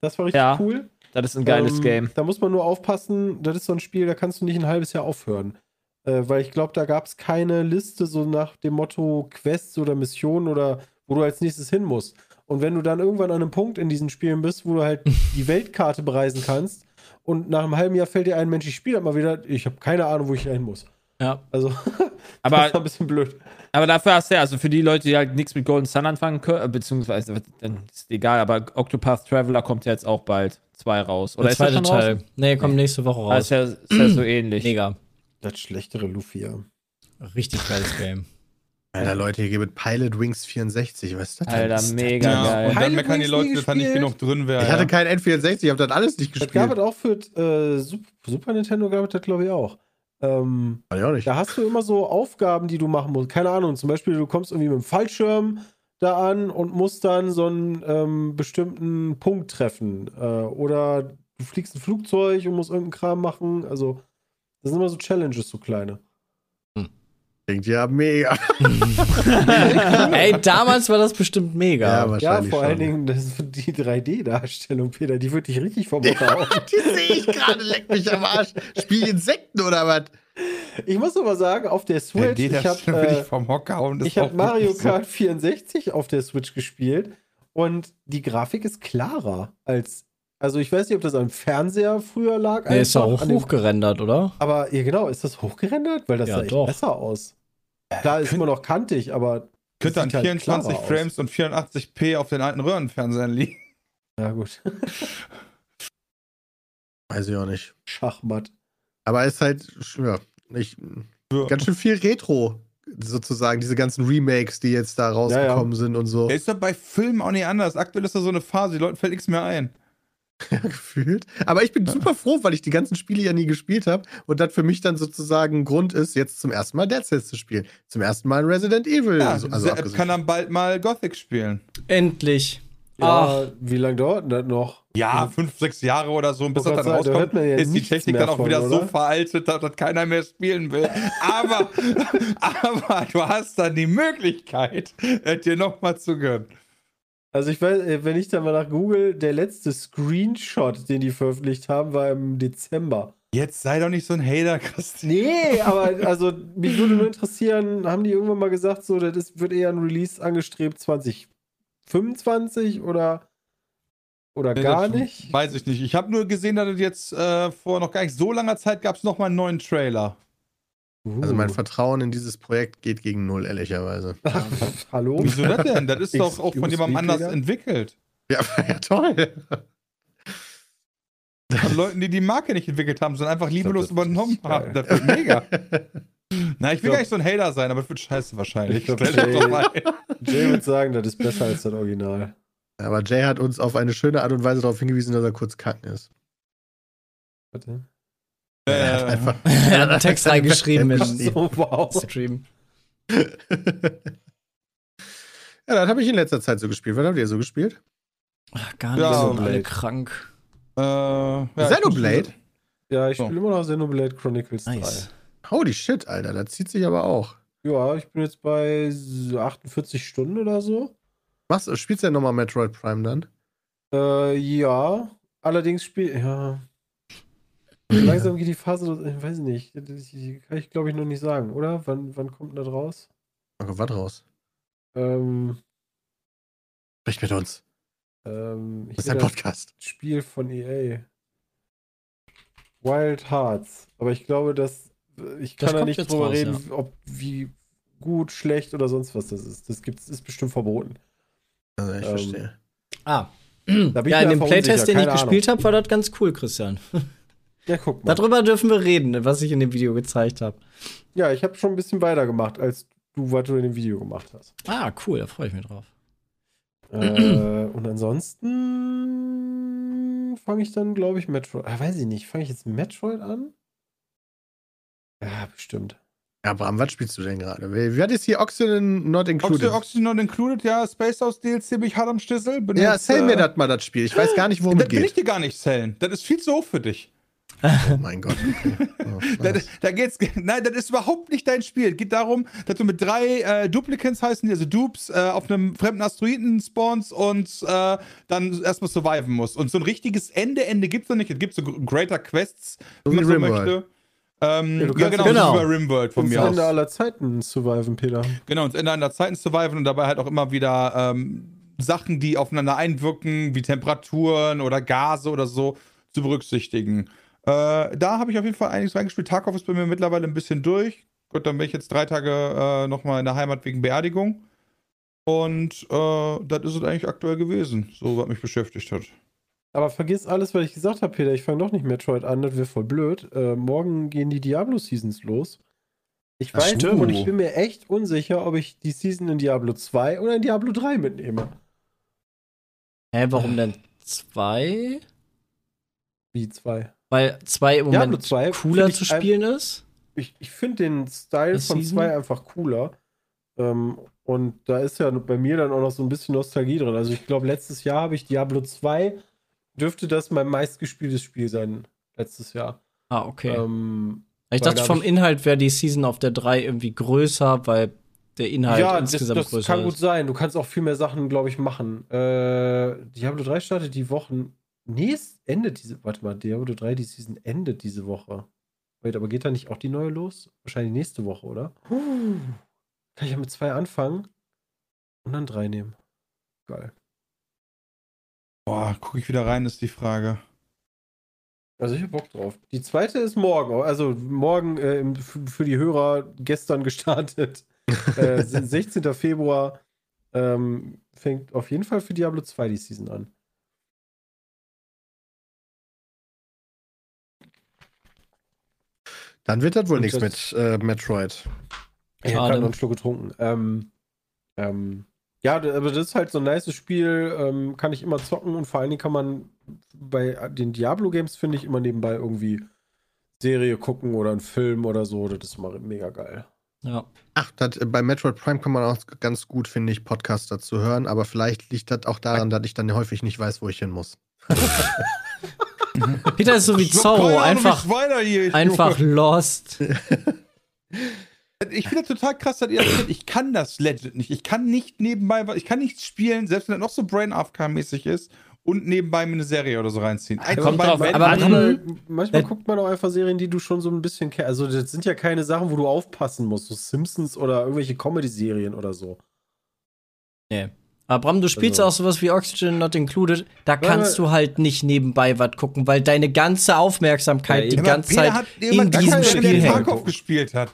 Das war richtig Ja, cool. das ist ein geiles Ähm, Game. Da muss man nur aufpassen, das ist so ein Spiel, da kannst du nicht ein halbes Jahr aufhören. Äh, weil ich glaube, da gab es keine Liste so nach dem Motto Quests oder Missionen oder wo du als nächstes hin musst. Und wenn du dann irgendwann an einem Punkt in diesen Spielen bist, wo du halt die Weltkarte bereisen kannst und nach einem halben Jahr fällt dir ein Mensch, ich spiele das mal wieder, ich habe keine Ahnung, wo ich hin muss. Ja. Also, Aber das war ein bisschen blöd. Aber dafür hast du ja, also für die Leute, die halt nichts mit Golden Sun anfangen können, äh, beziehungsweise, dann ist egal, aber Octopath Traveler kommt ja jetzt auch bald zwei raus. Oder Der ist das zweite schon Teil. raus? Nee, kommt nächste Woche Ah, raus. ist, ja, ist ja so ähnlich. Mega. Das schlechtere Luffy, ja. Richtig geiles Game. Alter, Leute, hier gibt Pilot Wings 64. Was ist das denn? Alter, mega Ja, geil. und dann Pilot meckern die Leute, dass da nicht gespielt? genug drin wäre. Ich hatte kein N64, ich habe das alles nicht Das gab gespielt. es auch für äh, Sup- Super Nintendo, gab es das, glaube ich, auch. Ähm, ich auch nicht. Da hast du immer so Aufgaben, die du machen musst. Keine Ahnung, zum Beispiel, du kommst irgendwie mit dem Fallschirm da an und musst dann so einen ähm, bestimmten Punkt treffen. Äh, oder du fliegst ein Flugzeug und musst irgendeinen Kram machen. Also, das sind immer so Challenges, so kleine. Klingt ja mega. Ey, damals war das bestimmt mega. Ja, Ja, wahrscheinlich vor schon. allen Dingen das, die 3D-Darstellung, Peter, die wird dich richtig vom Hocker hauen. Die sehe ich gerade, leck mich am Arsch. Spiel Insekten oder was? Ich muss aber sagen, auf der Ja, Switch, die, ich habe äh, ich vom Hocker und das Ich ist habe auch Mario. Kart 64 auf der Switch gespielt und die Grafik ist klarer als. Also ich weiß nicht, ob das am Fernseher früher lag. Der ist doch einfach auch hochgerendert, oder? Aber ja, genau, ist das hochgerendert? Weil das Ja, sah echt doch. besser aus. Klar, ist immer noch kantig, aber. Könnte an sieht halt 24 klarer aus. Frames und 84p auf den alten Röhrenfernsehern liegen. Ja, gut. Weiß ich auch nicht. Schachmatt. Aber es ist halt, ja, nicht, ganz schön viel Retro, sozusagen, diese ganzen Remakes, die jetzt da rausgekommen sind und so. Der ist doch bei Filmen auch nicht anders. Aktuell ist da so eine Phase, die Leuten fällt nichts mehr ein. gefühlt. Aber ich bin super froh, weil ich die ganzen Spiele ja nie gespielt habe und das für mich dann sozusagen ein Grund ist, jetzt zum ersten Mal Dead Cells zu spielen. Zum ersten Mal Resident Evil. Ja, also, also abgesehen kann dann bald mal Gothic spielen. Endlich. Ja, wie lange dauert denn das noch? Ja, fünf, sechs Jahre oder so, bis Wollte das dann sagen, da rauskommt, man ja ist die Technik dann auch von, wieder so oder? veraltet, dass das keiner mehr spielen will. Aber, aber du hast dann die Möglichkeit, dir nochmal zu gönnen. Also ich weiß, äh, wenn ich da mal nach Google, der letzte Screenshot, den die veröffentlicht haben, war im Dezember. Jetzt sei doch nicht so ein Hater, Christian. Nee, aber also mich würde nur interessieren, haben die irgendwann mal gesagt, so, das ist, wird eher ein Release angestrebt 2025 oder, oder Nee, gar nicht? Weiß ich nicht. Ich habe nur gesehen, dass es jetzt äh, vor noch gar nicht so langer Zeit gab es nochmal einen neuen Trailer. Also mein Uh. Vertrauen in dieses Projekt geht gegen null, ehrlicherweise. Hallo? Wieso das denn? Das ist doch auch von jemandem anders entwickelt. Ja, ja toll. Von Leuten, die die Marke nicht entwickelt haben, sondern einfach liebelos das übernommen haben. Das wird mega. Na, ich will glaub- gar nicht so ein Hater sein, aber es wird scheiße wahrscheinlich. Ich glaub, Jay-. Jay würde sagen, das ist besser als das Original. Aber Jay hat uns auf eine schöne Art und Weise darauf hingewiesen, dass er kurz kacken ist. Warte. Er hat Äh, einfach Er hat einen Text reingeschrieben im So, wow. Stream. Ja, das habe ich in letzter Zeit so gespielt. Was habt ihr so gespielt? Ach, gar nicht, Ja, sind alle Blade. krank. äh, ja, Xenoblade? Ja, ich So. spiele immer noch Xenoblade Chronicles Nice. Holy shit, Alter, das zieht sich aber auch. 3. Ja, ich bin jetzt bei 48 Stunden oder so. Was, spielst du ja nochmal Metroid Prime dann? Äh, ja. Allerdings spiel. Ja. Langsam geht die Phase. Ich weiß nicht. Das kann ich glaube ich noch nicht sagen, oder? Wann, wann kommt das raus? Oh Gott, was raus? Ähm, Sprich mit uns. ähm, Das ist ein das Podcast. Spiel von EA. Wild Hearts. Aber ich glaube, dass. Ich Das kann da kommt nicht drüber raus, reden, ob wie gut, schlecht oder sonst was das ist. Das gibt's, ist bestimmt verboten. Also ich Ähm, verstehe. Ah. Da bin ich ja, in dem Playtest, unsicher, den ich keine gespielt habe, war das ganz cool, Christian. Ja, guck mal. Darüber dürfen wir reden, was ich in dem Video gezeigt habe. Ja, ich habe schon ein bisschen weitergemacht, als du, was du in dem Video gemacht hast. Ah, cool, da freue ich mich drauf. äh, und ansonsten fange ich dann, glaube ich, Metroid. Ah, weiß ich nicht. Fange ich jetzt Metroid an? Ja, bestimmt. Ja, Bram, was spielst du denn gerade? Wie hat jetzt hier Oxygen Not Included? Oxygen, Oxygen Not Included, ja, Space House DLC bin ich hart am. Bin ja, jetzt, sell mir äh, das mal, das Spiel. Ich weiß gar nicht, worum es Das will ich geht. dir gar nicht zählen. Das ist viel zu hoch für dich. Oh mein Gott. Okay. Oh, Da, da geht's, nein, das ist überhaupt nicht dein Spiel. Es geht darum, dass du mit drei äh, Duplicants heißen, die, also Dupes, äh, auf einem fremden Asteroiden spawnst und äh, dann erstmal surviven musst. Und so ein richtiges Ende-Ende gibt's noch nicht. Es gibt so Greater Quests, wie man so Rimworld. möchte. Ähm, Ja, ja, genau, ja- das ist Genau. über Rimworld von Ins mir aus. Ende aller Zeiten surviven, Peter. Genau, ins Ende einer Zeiten surviven und dabei halt auch immer wieder ähm, Sachen, die aufeinander einwirken, wie Temperaturen oder Gase oder so, zu berücksichtigen. Äh, da habe ich auf jeden Fall einiges reingespielt. Tarkov ist bei mir mittlerweile ein bisschen durch. Gut, dann bin ich jetzt drei Tage äh, nochmal in der Heimat wegen Beerdigung. Und äh, das ist es eigentlich aktuell gewesen, so was mich beschäftigt hat. Aber vergiss alles, was ich gesagt habe, Peter. Ich fange doch nicht Metroid an, das wäre voll blöd. Äh, morgen gehen die Diablo-Seasons los. Ich Ach, weiß stimmt. und ich bin mir echt unsicher, ob ich die Season in Diablo 2 oder in Diablo 3 mitnehme. Hä, warum denn zwei? Wie 2. Weil zwei im Diablo Moment 2 cooler zu ich ein- spielen ist? Ich, ich finde den Style Der von Season? 2 einfach cooler. Ähm, und da ist ja bei mir dann auch noch so ein bisschen Nostalgie drin. Also ich glaube, letztes Jahr habe ich Diablo 2, dürfte das mein meistgespieltes Spiel sein, letztes Jahr. Ah, okay. Ähm, ich dachte, da vom ich- Inhalt wäre die Season auf der 3 irgendwie größer, weil der Inhalt ja, das, insgesamt das größer kann gut ist. sein. Du kannst auch viel mehr Sachen, glaube ich, machen. Äh, Diablo 3 startet die Wochen. Nee, es endet diese. Warte mal, Diablo 3, die Season endet diese Woche. Wait, aber geht da nicht auch die neue los? Wahrscheinlich nächste Woche, oder? Kann ich ja mit zwei anfangen und dann drei nehmen. Geil. Boah, gucke ich wieder rein, ist die Frage. Also ich hab Bock drauf. Die zweite ist morgen. Also morgen äh, für die Hörer gestern gestartet. äh, 16. Februar ähm, fängt auf jeden Fall für Diablo 2 die Season an. Dann wird das wohl nichts mit äh, Metroid. Ich habe gerade noch einen Schluck getrunken. Ähm, ähm, ja, aber das ist halt so ein nice Spiel, ähm, kann ich immer zocken und vor allen Dingen kann man bei den Diablo-Games, finde ich, immer nebenbei irgendwie Serie gucken oder einen Film oder so. Das ist immer mega geil. Ja. Ach, das, äh, bei Metroid Prime kann man auch ganz gut, finde ich, Podcasts dazu hören, aber vielleicht liegt das auch daran, dass ich dann häufig nicht weiß, wo ich hin muss. Peter ist so wie Zorro, einfach, weiter hier, einfach lost. Ich finde das total krass, dass ihr das könnt. Ich kann das legit nicht. Ich kann nicht nebenbei, ich kann nichts spielen, selbst wenn das noch so Brain AFK-mäßig ist und nebenbei mir eine Serie oder so reinziehen. Eins Kommt drauf aber an. manchmal, manchmal Äh, guckt man auch einfach Serien, die du schon so ein bisschen kennst. Also, das sind ja keine Sachen, wo du aufpassen musst. So Simpsons oder irgendwelche Comedy-Serien oder so. Nee. Aber Bram, du spielst Also- auch sowas wie Oxygen Not Included. Da kannst du halt nicht nebenbei was gucken, weil deine ganze Aufmerksamkeit Ja, die ganze Peter Zeit hat in diesem Spiel hängt. Gespielt hat.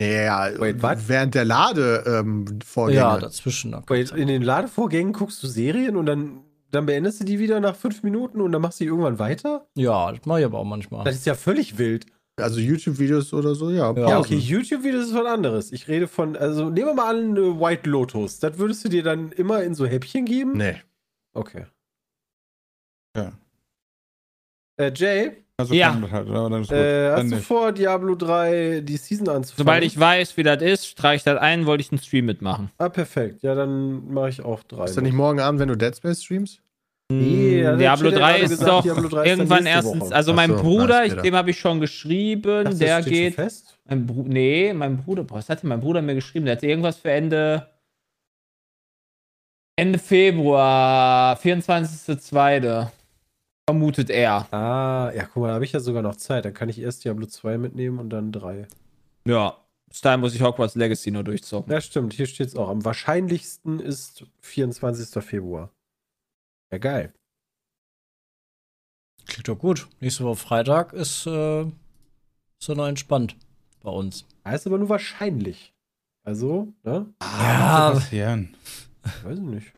Ja, Wait, während der Lade-Vorgänge. Ja, dazwischen. Weil in den Ladevorgängen guckst du Serien und dann, dann beendest du die wieder nach fünf Minuten und dann machst du die irgendwann weiter? Ja, das mache ich aber auch manchmal. Das ist ja völlig wild. Also YouTube-Videos oder so, ja. Ja, okay, YouTube-Videos ist was anderes. Ich rede von, also nehmen wir mal an, eine White Lotus. Das würdest du dir dann immer in so Häppchen geben? Nee. Okay. Ja. Äh, Jay, Also Ja. halt, äh, Dann hast du vor, Diablo 3 die Season anzufangen? Sobald ich weiß, wie das ist, streiche ich das ein, wollte ich einen Stream mitmachen. Ah, perfekt. Ja, dann mache ich auch drei. Ist das nicht morgen Abend, wenn du Dead Space streamst? Nee, ja, Diablo der 3 gerade ist gesagt, doch Diablo 3 ist dann irgendwann erstens. Woche. Also Ach mein so, Bruder, ich, dem habe ich schon geschrieben, Das der geht. fest? Mein Bru nee, mein Bruder, boah, was hat denn mein Bruder mir geschrieben? Der hatte irgendwas für Ende. Ende Februar, 24.02. Vermutet er. Ah, ja, guck mal, da habe ich ja sogar noch Zeit. Dann kann ich erst Diablo 2 mitnehmen und dann 3. Ja. Bis dahin muss ich Hogwarts Legacy nur durchzocken. Ja, stimmt. Hier steht es auch. Am wahrscheinlichsten ist 24. Februar. Ja, geil. Klingt doch gut. Nächste Woche Freitag ist äh, so noch entspannt bei uns. Heißt aber nur wahrscheinlich. Also, ne? Ah, was passieren? Weiß ich nicht.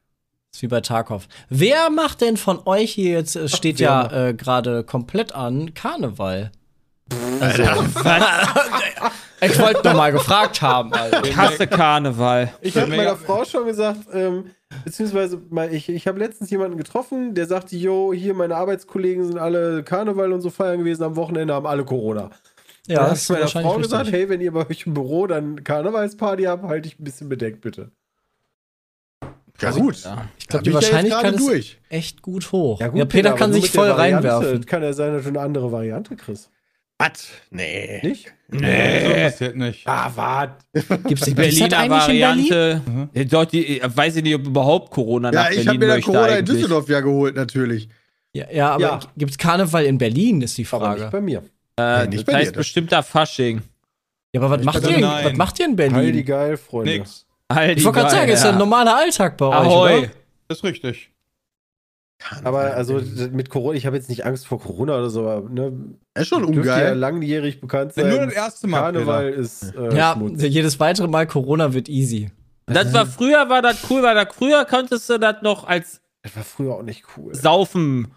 Ist wie bei Tarkov. Wer macht denn von euch hier jetzt, es steht ja äh, gerade komplett an, Karneval? Ich wollte noch mal gefragt haben. Also. Ich hasse Karneval. Ich habe meiner Frau schon gesagt, ähm, beziehungsweise ich, ich habe letztens jemanden getroffen, der sagte, yo, hier meine Arbeitskollegen sind alle Karneval und so feiern gewesen, am Wochenende haben alle Corona. Ja, da habe das ich meiner Frau gesagt, richtig. hey, wenn ihr bei euch im Büro dann Karnevalsparty habt, halte ich ein bisschen bedeckt, bitte. Ja, gut. Ich Da glaube, die ich ja Wahrscheinlichkeit ist durch. echt gut hoch. Ja, gut, Peter aber kann nur sich voll Variante, reinwerfen. Kann ja sein, dass du eine andere Variante kriegst. Was? Nee. Nicht? Nee. Das passiert nicht. Ah, warte. Gibt's Die die Berliner in Berlin? Variante. Ja, Dort, die, äh, weiß ich nicht, ob überhaupt Corona Ja, nach ich Berlin habe mir da möchte Corona in eigentlich. Düsseldorf ja geholt, natürlich. Ja, ja aber Ja. gibt's Karneval in Berlin, ist die Aber Frage. nicht bei mir. Äh, Nee, nicht das bei dir, heißt das- bestimmter Fasching. ja, aber was Ich macht, ihr, Nein. was macht ihr in Berlin? Heidi geil, Freunde. Nix. Aldi, ich wollte gerade sagen, ist ja ein normaler Alltag bei euch, Ahoi. oder? Das ist richtig. Aber also d- mit Corona, ich habe jetzt nicht Angst vor Corona oder so, aber ne, Das ist schon dürfte ja ungeil. langjährig bekannt sein. nur das erste Mal. Karneval ist äh, Ja, Schmutz. jedes weitere Mal Corona wird easy. Das war früher, war das cool, weil da früher konntest du das noch als Das war früher auch nicht cool. Saufen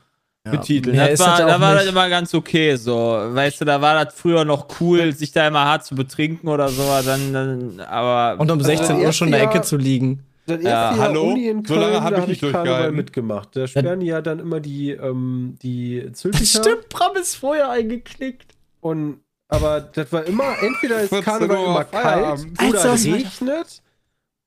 Ja. betiteln. Ja, das ist war, das da war das nicht. immer ganz okay, so. Weißt du, da war das früher noch cool, sich da immer hart zu betrinken oder so, dann, dann aber. Und um 16 Uhr schon in der Ecke zu liegen. Das erste Ja, hallo? Uni in So Köln, lange hab da ich hab nicht ich Karneval durchgehalten. mitgemacht. Da sperren die ja dann immer die, ähm, die Zülpicher. Stimmt, Bram ist vorher eingeknickt. Und, aber das war immer, entweder ist 14 Karneval immer kalt oder war- regnet.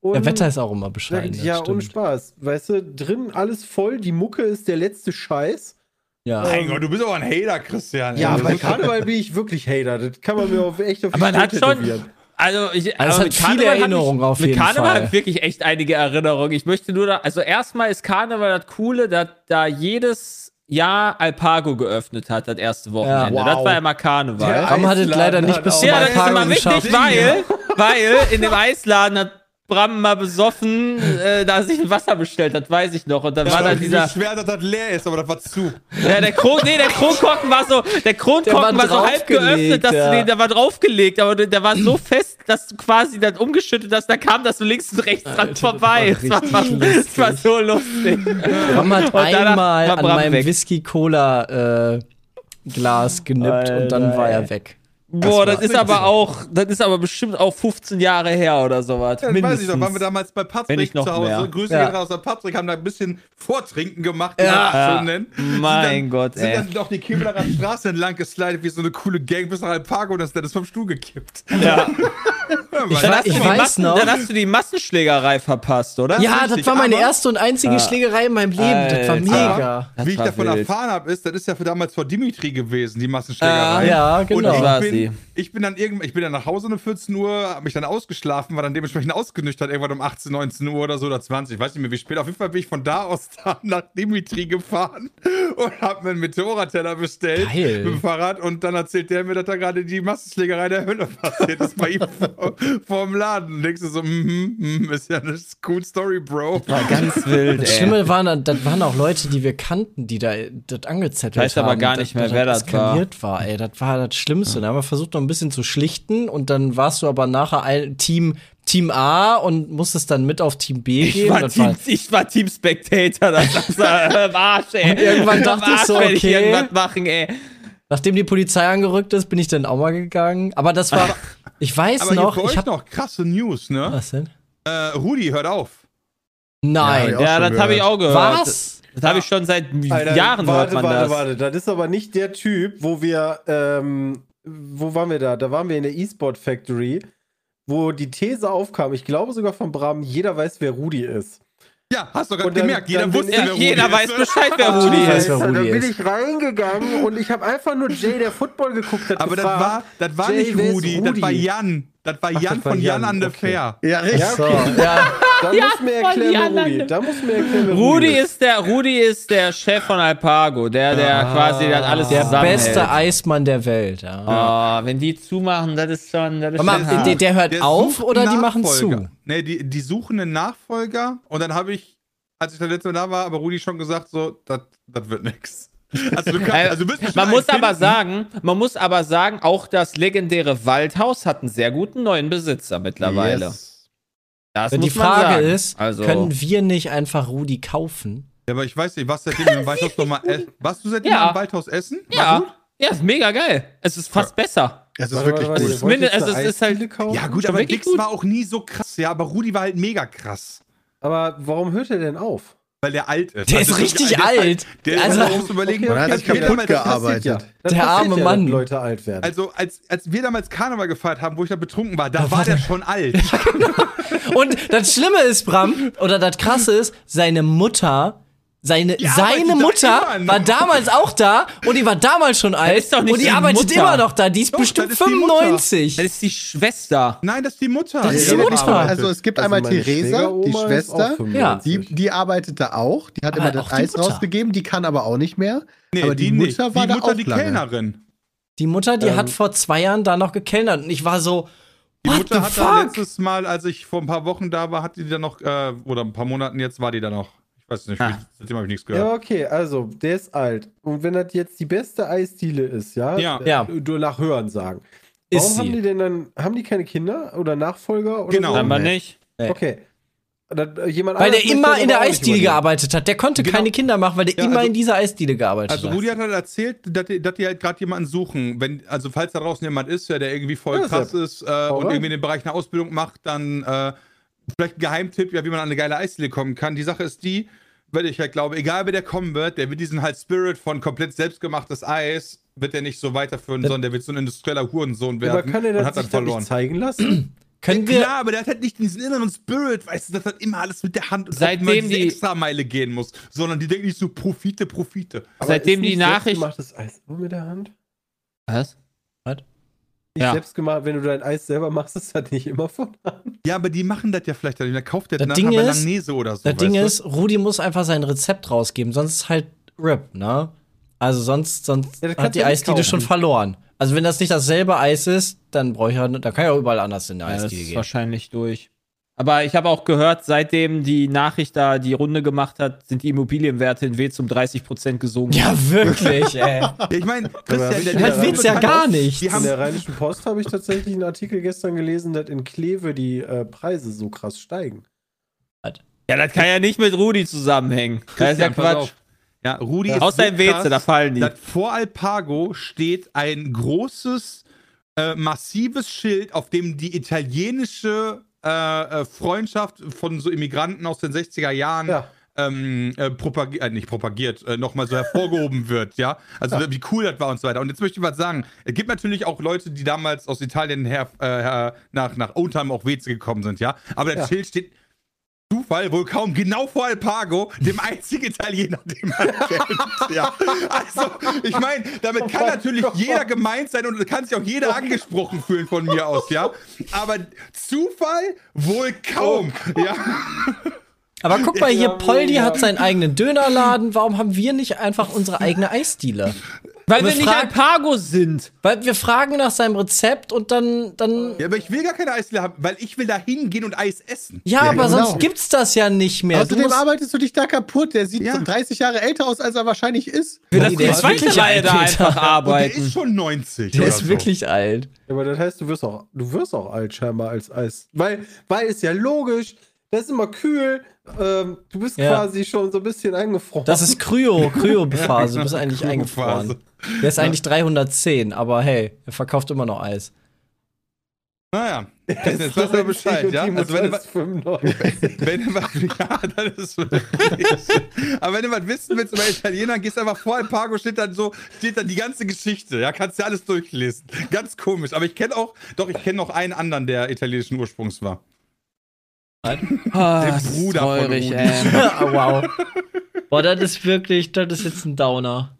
Und Der Wetter ist auch immer bescheiden. ja, das ohne. Spaß. Weißt du, drin alles voll, die Mucke ist der letzte Scheiß. Ja. Mein Gott, du bist aber ein Hater, Christian. Ja, bei Karneval bin ich wirklich Hater. Das kann man mir auf, echt auf die Aber man hat schon. Also, ich, Also es hat mit viele Karneval Erinnerungen ich, auf mit jeden Karneval Fall. habe ich wirklich echt einige Erinnerungen. Ich möchte nur da, also erstmal ist Karneval das Coole, dass da jedes Jahr Alpago geöffnet hat, das erste Wochenende. wow. Das war immer Karneval. Der Bram hat es leider nicht bis zum Ja, das ist Alpago immer wichtig, weil, weil in dem Eisladen hat Bram mal besoffen, äh, da sich ein Wasser bestellt hat, weiß ich noch. Und dann Das war war dann dieser. schwer, dass das leer ist, aber das war zu. Ja, der Kron, nee, der Kronkorken war so, der Kronkorken Der war war, so halb geöffnet, dass ja. du den, der war draufgelegt, aber der, war so fest, dass du quasi dann umgeschüttet hast, da kam das so links und rechts dran vorbei. das Das war war, das war so lustig. Bram hat einmal war an Bram meinem weg. Whisky-Cola-Glas genippt und dann Alter, war er weg. Boah, das, war- ist aber auch, das ist aber bestimmt auch 15 Jahre her oder sowas. Ja, das weiß ich noch, waren wir Mindestens. damals bei Patrick nicht noch zu Hause. mehr. Grüße Ja. gehen raus an Patrick, haben da ein bisschen Vortrinken gemacht, Ja. das Ja. Mein sind dann, Gott, sind ey. dann doch die Kemlerer Straße entlang geslidet, wie so eine coole Gang bis nach Alpago und das ist vom Stuhl gekippt. Ja. Ja, Ich, Mann. weiß- ich weiß Massen, noch. Dann hast du die Massenschlägerei verpasst, oder? Ja, das richtig, war meine aber- erste und einzige Schlägerei in meinem Leben. Das war Alter. mega. Das Wie ich davon wild. erfahren habe, ist, das ist ja für damals vor Dimitri gewesen, die Massenschlägerei. Ja, Und genau. ich, war bin, sie. ich bin dann irgendwann, ich bin dann nach Hause um 14 Uhr, habe mich dann ausgeschlafen, war dann dementsprechend ausgenüchtert, irgendwann um 18, 19 Uhr oder so oder 20, ich weiß nicht mehr wie spät. Auf jeden Fall bin ich von da aus dann nach Dimitri gefahren und habe mir einen Meteorateller bestellt Geil. mit dem Fahrrad und dann erzählt der mir, dass da gerade die Massenschlägerei der Hölle passiert ist bei ihm vor, vorm Laden. Denkst du so, mhm, mhm, ist ja eine cool Story, Bro. War ganz wild, Das. Schlimme waren, dann- das waren auch Leute, die wir kannten, die da das angezettelt Ich weiß aber haben. gar nicht mehr, dass wer das war. war. Ey, das war das Schlimmste. Da haben wir versucht, noch ein bisschen zu schlichten und dann warst du aber nachher ein Team, Team A und musstest dann mit auf Team B Ich gehen. war, Team, ich war Team Spectator, das ist äh, Arsch, ey. Und irgendwann dachte ich so, werd ich okay. irgendwas machen, ey. Nachdem die Polizei angerückt ist, bin ich dann auch mal gegangen. Aber das war, ich weiß Aber noch, hier für ich euch hab, noch krasse News, ne? was denn? Äh, Rudi, hört auf. Nein. Ja, das habe ich auch gehört. Was? Das habe ich schon seit Alter, Jahren warte, hört man warte, das. warte. Das ist aber nicht der Typ, wo wir, ähm, wo waren wir da? Da waren wir in der E-Sport Factory, wo die These aufkam, ich glaube sogar von Bram, jeder weiß, wer Rudi ist. Ja, hast du gerade dann- gemerkt, jeder dann wusste, wer Rudi jeder ist. weiß Bescheid, wer Rudi Ich weiß, ist. wer Rudi da bin ist. ich reingegangen und ich habe einfach nur Jay, der Football geguckt hat, Aber das gefragt, war, das war Jay, nicht ist Rudi, das Rudi? war Jan. Das war Ach, Jan das war von Jan Jan, an der okay. Fair. Ja, richtig. Ja, So, okay. ja. Da Ja, muss mir erklären, wer. Rudi. Da muss mir erklären, wer Rudi Rudi ist der, Rudi ist der Chef von Alpago, der, der quasi das alles Der beste Eismann der Welt, ja. Oh, wenn die zumachen, das ist schon, das ist schon mal, der, der hört Der auf oder die machen zu? Nee, die, die suchen einen Nachfolger und dann habe ich, als ich das letzte Mal da war, aber Rudi schon gesagt, so, das das wird nix. Also, du kannst, Äh, also man muss einen aber finden. sagen, man muss aber sagen, auch das legendäre Waldhaus hat einen sehr guten neuen Besitzer mittlerweile. Yes. Das Die muss man Frage sagen. ist, also, können wir nicht einfach Rudi kaufen? Ja, aber ich weiß nicht, was seitdem im Waldhaus nochmal. Äh, warst du seitdem Ja. im Waldhaus essen? War ja, gut? ja, ist mega geil. Es ist fast besser. Es ist Warte, wirklich warte, gut. jetzt eine also es ist halt- kaufen? Ja, gut, aber Dix war auch nie so krass, ja, aber Rudi war halt mega krass. Aber warum hört er denn auf? Weil der alt ist. Der Also ist richtig der alt. Der Also- also, musst überlegen, Man hat als sich wir kaputt gearbeitet. Ja. Der arme ja, Mann. Leute alt werden. Also, als, als wir damals Karneval gefeiert haben, wo ich da betrunken war, da war der schon alt. Und das Schlimme ist, Bram, oder das Krasse ist, seine Mutter, seine, Die seine da Mutter noch. war damals auch da und die war damals schon alt ist doch nicht und die die arbeitet Mutter. immer noch da. Die ist Doch, bestimmt das ist die Mutter. 95. Das ist die Schwester. Nein, das ist die Mutter. Das ist Die die. Mutter. Also es gibt einmal meine Theresa, die Schwester. 95. Die, die arbeitet da auch. Die hat Aber immer das die Eis Mutter. rausgegeben. Die kann aber auch nicht mehr. Nee, aber die, nicht. Mutter war die da Mutter, auch die lange. Kellnerin. Die Mutter, die Ähm, hat vor zwei Jahren da noch gekellnert und ich war so, Die what Mutter the hat da fuck? letztes Mal, als ich vor ein paar Wochen da war, hat die da noch, äh, oder ein paar Monaten jetzt war die da noch. Ich weiß nicht, Ah. seitdem habe ich nichts Ja, gehört. okay, also, der ist alt. Und wenn das jetzt die beste Eisdiele ist, ja? Ja. Ja. Du nach Hören sagen. Ist Warum sie. haben die denn dann, haben die keine Kinder oder Nachfolger? Oder Genau. So? Nee. nicht. Okay. Das, äh, jemand Weil der immer in der Eisdiele gearbeitet hat. Der konnte Genau. keine Kinder machen, weil der Ja, immer also- in dieser Eisdiele gearbeitet Also hat. Rudi hat halt erzählt, dass die, dass die halt gerade jemanden suchen. Wenn, also falls da draußen jemand ist, ja, der irgendwie voll Ja, krass ist äh, und irgendwie in dem Bereich eine Ausbildung macht, dann äh, vielleicht ein Geheimtipp, ja, wie man an eine geile Eisdiele kommen kann. Die Sache ist die, weil ich halt glaube, egal wer der kommen wird, der wird diesen halt Spirit von komplett selbstgemachtes Eis, wird der nicht so weiterführen, sondern der wird so ein industrieller Hurensohn werden Aber kann er das hat dann sich dann verloren. nicht zeigen lassen? Können Ja, klar, aber der hat halt nicht diesen inneren Spirit, weißt du, dass halt immer alles mit der Hand und Seitdem auch immer diese die- Extrameile gehen muss, sondern die denken nicht so Profite, Profite. Aber Seitdem ist die Nachricht- Selbstgemachtes Eis nur mit der Hand? Was? Nicht Ja. selbst gemacht, wenn du dein Eis selber machst, ist das nicht immer von Hand. Ja, aber die machen das ja vielleicht, dann da kauft der Das nachher Ding bei ist- Langnese oder so. das Ding du? ist, Rudi muss einfach sein Rezept rausgeben, sonst ist halt RIP, ne? Also sonst, sonst Ja, das hat die Eisdiele schon verloren. Also wenn das nicht dasselbe Eis ist, dann brauche ich ja, dann kann ich auch überall anders in der Ja, das Eisdiele ist gehen. wahrscheinlich durch. Aber ich habe auch gehört, seitdem die Nachricht da die Runde gemacht hat, sind die Immobilienwerte in Wetz um 30% gesunken. Ja, wirklich, ey. Ja, ich meine, Christian, der Witz ja gar nicht. In der Rheinischen Post habe ich tatsächlich einen Artikel gestern gelesen, dass in Kleve die äh, Preise so krass steigen. Ja, das kann ja nicht mit Rudi zusammenhängen. Das ist ja Quatsch. Ja, Rudi ist Außer so in Weze, krass, da fallen die. vor Alpago steht ein großes, äh, massives Schild, auf dem die italienische äh, äh, Freundschaft von so Immigranten aus den 60er Jahren Ja. ähm, äh, propagiert, äh, nicht propagiert, äh, nochmal so hervorgehoben wird, ja. Also wie cool das war und so weiter. Und jetzt möchte ich was sagen. Es gibt natürlich auch Leute, die damals aus Italien her, äh, her nach, nach Oldtime auch Weze gekommen sind, ja. Aber das Ja. Schild steht Zufall wohl kaum genau vor Alpago, dem einzigen Italiener, den man kennt. Ja. Also, ich meine, damit kann natürlich jeder gemeint sein und kann sich auch jeder angesprochen fühlen von mir aus, ja. Aber Zufall wohl kaum, ja. Aber guck mal hier, Ja, Poldi hat seinen eigenen Dönerladen. Warum haben wir nicht einfach unsere eigene Eisdiele? Weil Wir wir nicht Alpago sind. Weil wir fragen nach seinem Rezept und dann, dann. Ja, aber ich will gar keine Eisdiele haben, weil ich will da hingehen und Eis essen. Ja, aber genau. sonst gibt's das ja nicht mehr. Du Außerdem musst, arbeitest du dich da kaputt. Der sieht Ja. so 30 Jahre älter aus, als er wahrscheinlich ist. Nee, der die ist zweite wirklich Reihe da alt, einfach Peter. Und der arbeiten. ist schon 90. der oder ist so. wirklich alt. Ja, aber das heißt, du wirst auch, du wirst auch alt scheinbar als Eis. Weil, weil ist ja logisch, das ist immer kühl. Ähm, du bist Ja. quasi schon so ein bisschen eingefroren. Das ist Kryo, Kryo-Phase. Du bist eigentlich eingefroren. Der ist eigentlich 310, aber hey, er verkauft immer noch Eis. Naja, jetzt weißt du Bescheid, ja? Also wenn du, was- 95. wenn du was, ja, das ist wirklich. Aber wenn du was wissen willst über Italiener, gehst einfach vor Alpago, steht dann so, steht dann die ganze Geschichte, ja, kannst du alles durchlesen. Ganz komisch. Aber ich kenne auch, doch, ich kenne noch einen anderen, der italienischen Ursprungs war. Ah, Der Bruder von traurig, Rudi. ey. oh, wow. Boah, das ist wirklich, das ist jetzt ein Downer.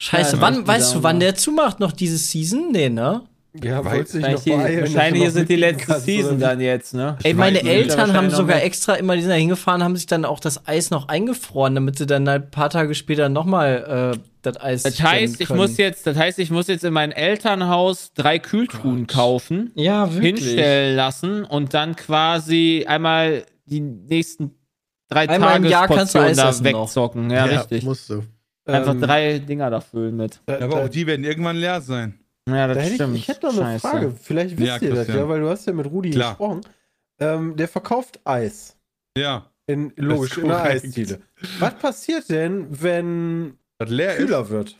Scheiße, Ja, wann, weißt du, wann der zumacht noch diese Season? Nee, ne? Ja, Wahrscheinlich, die, beeilen, wahrscheinlich noch sind die letzte Season dann jetzt, ne? Ey, meine. Eltern haben sogar extra immer, die sind da hingefahren, haben sich dann auch das Eis noch eingefroren, damit sie dann ein paar Tage später nochmal äh, das Eis Das heißt, ich muss jetzt, das heißt, ich muss jetzt in mein Elternhaus drei Kühltruhen kaufen, ja, wirklich. hinstellen lassen und dann quasi einmal die nächsten drei Einmal im Jahr kannst du Eis da noch. wegzocken. Ja, richtig. Musst du. Einfach Ähm, drei Dinger da füllen mit. Ja, aber da, auch die werden irgendwann leer sein. Ja, das da hätte ich, stimmt. ich hätte noch eine Scheiße. Frage. Vielleicht wisst Ja, ihr das, Christian. ja, weil du hast ja mit Rudi Klar. gesprochen. Ähm, der verkauft Eis. Ja. In, logisch, ist in der korrekt. Eisdiele. Was passiert denn, wenn Das leer ist. kühler wird?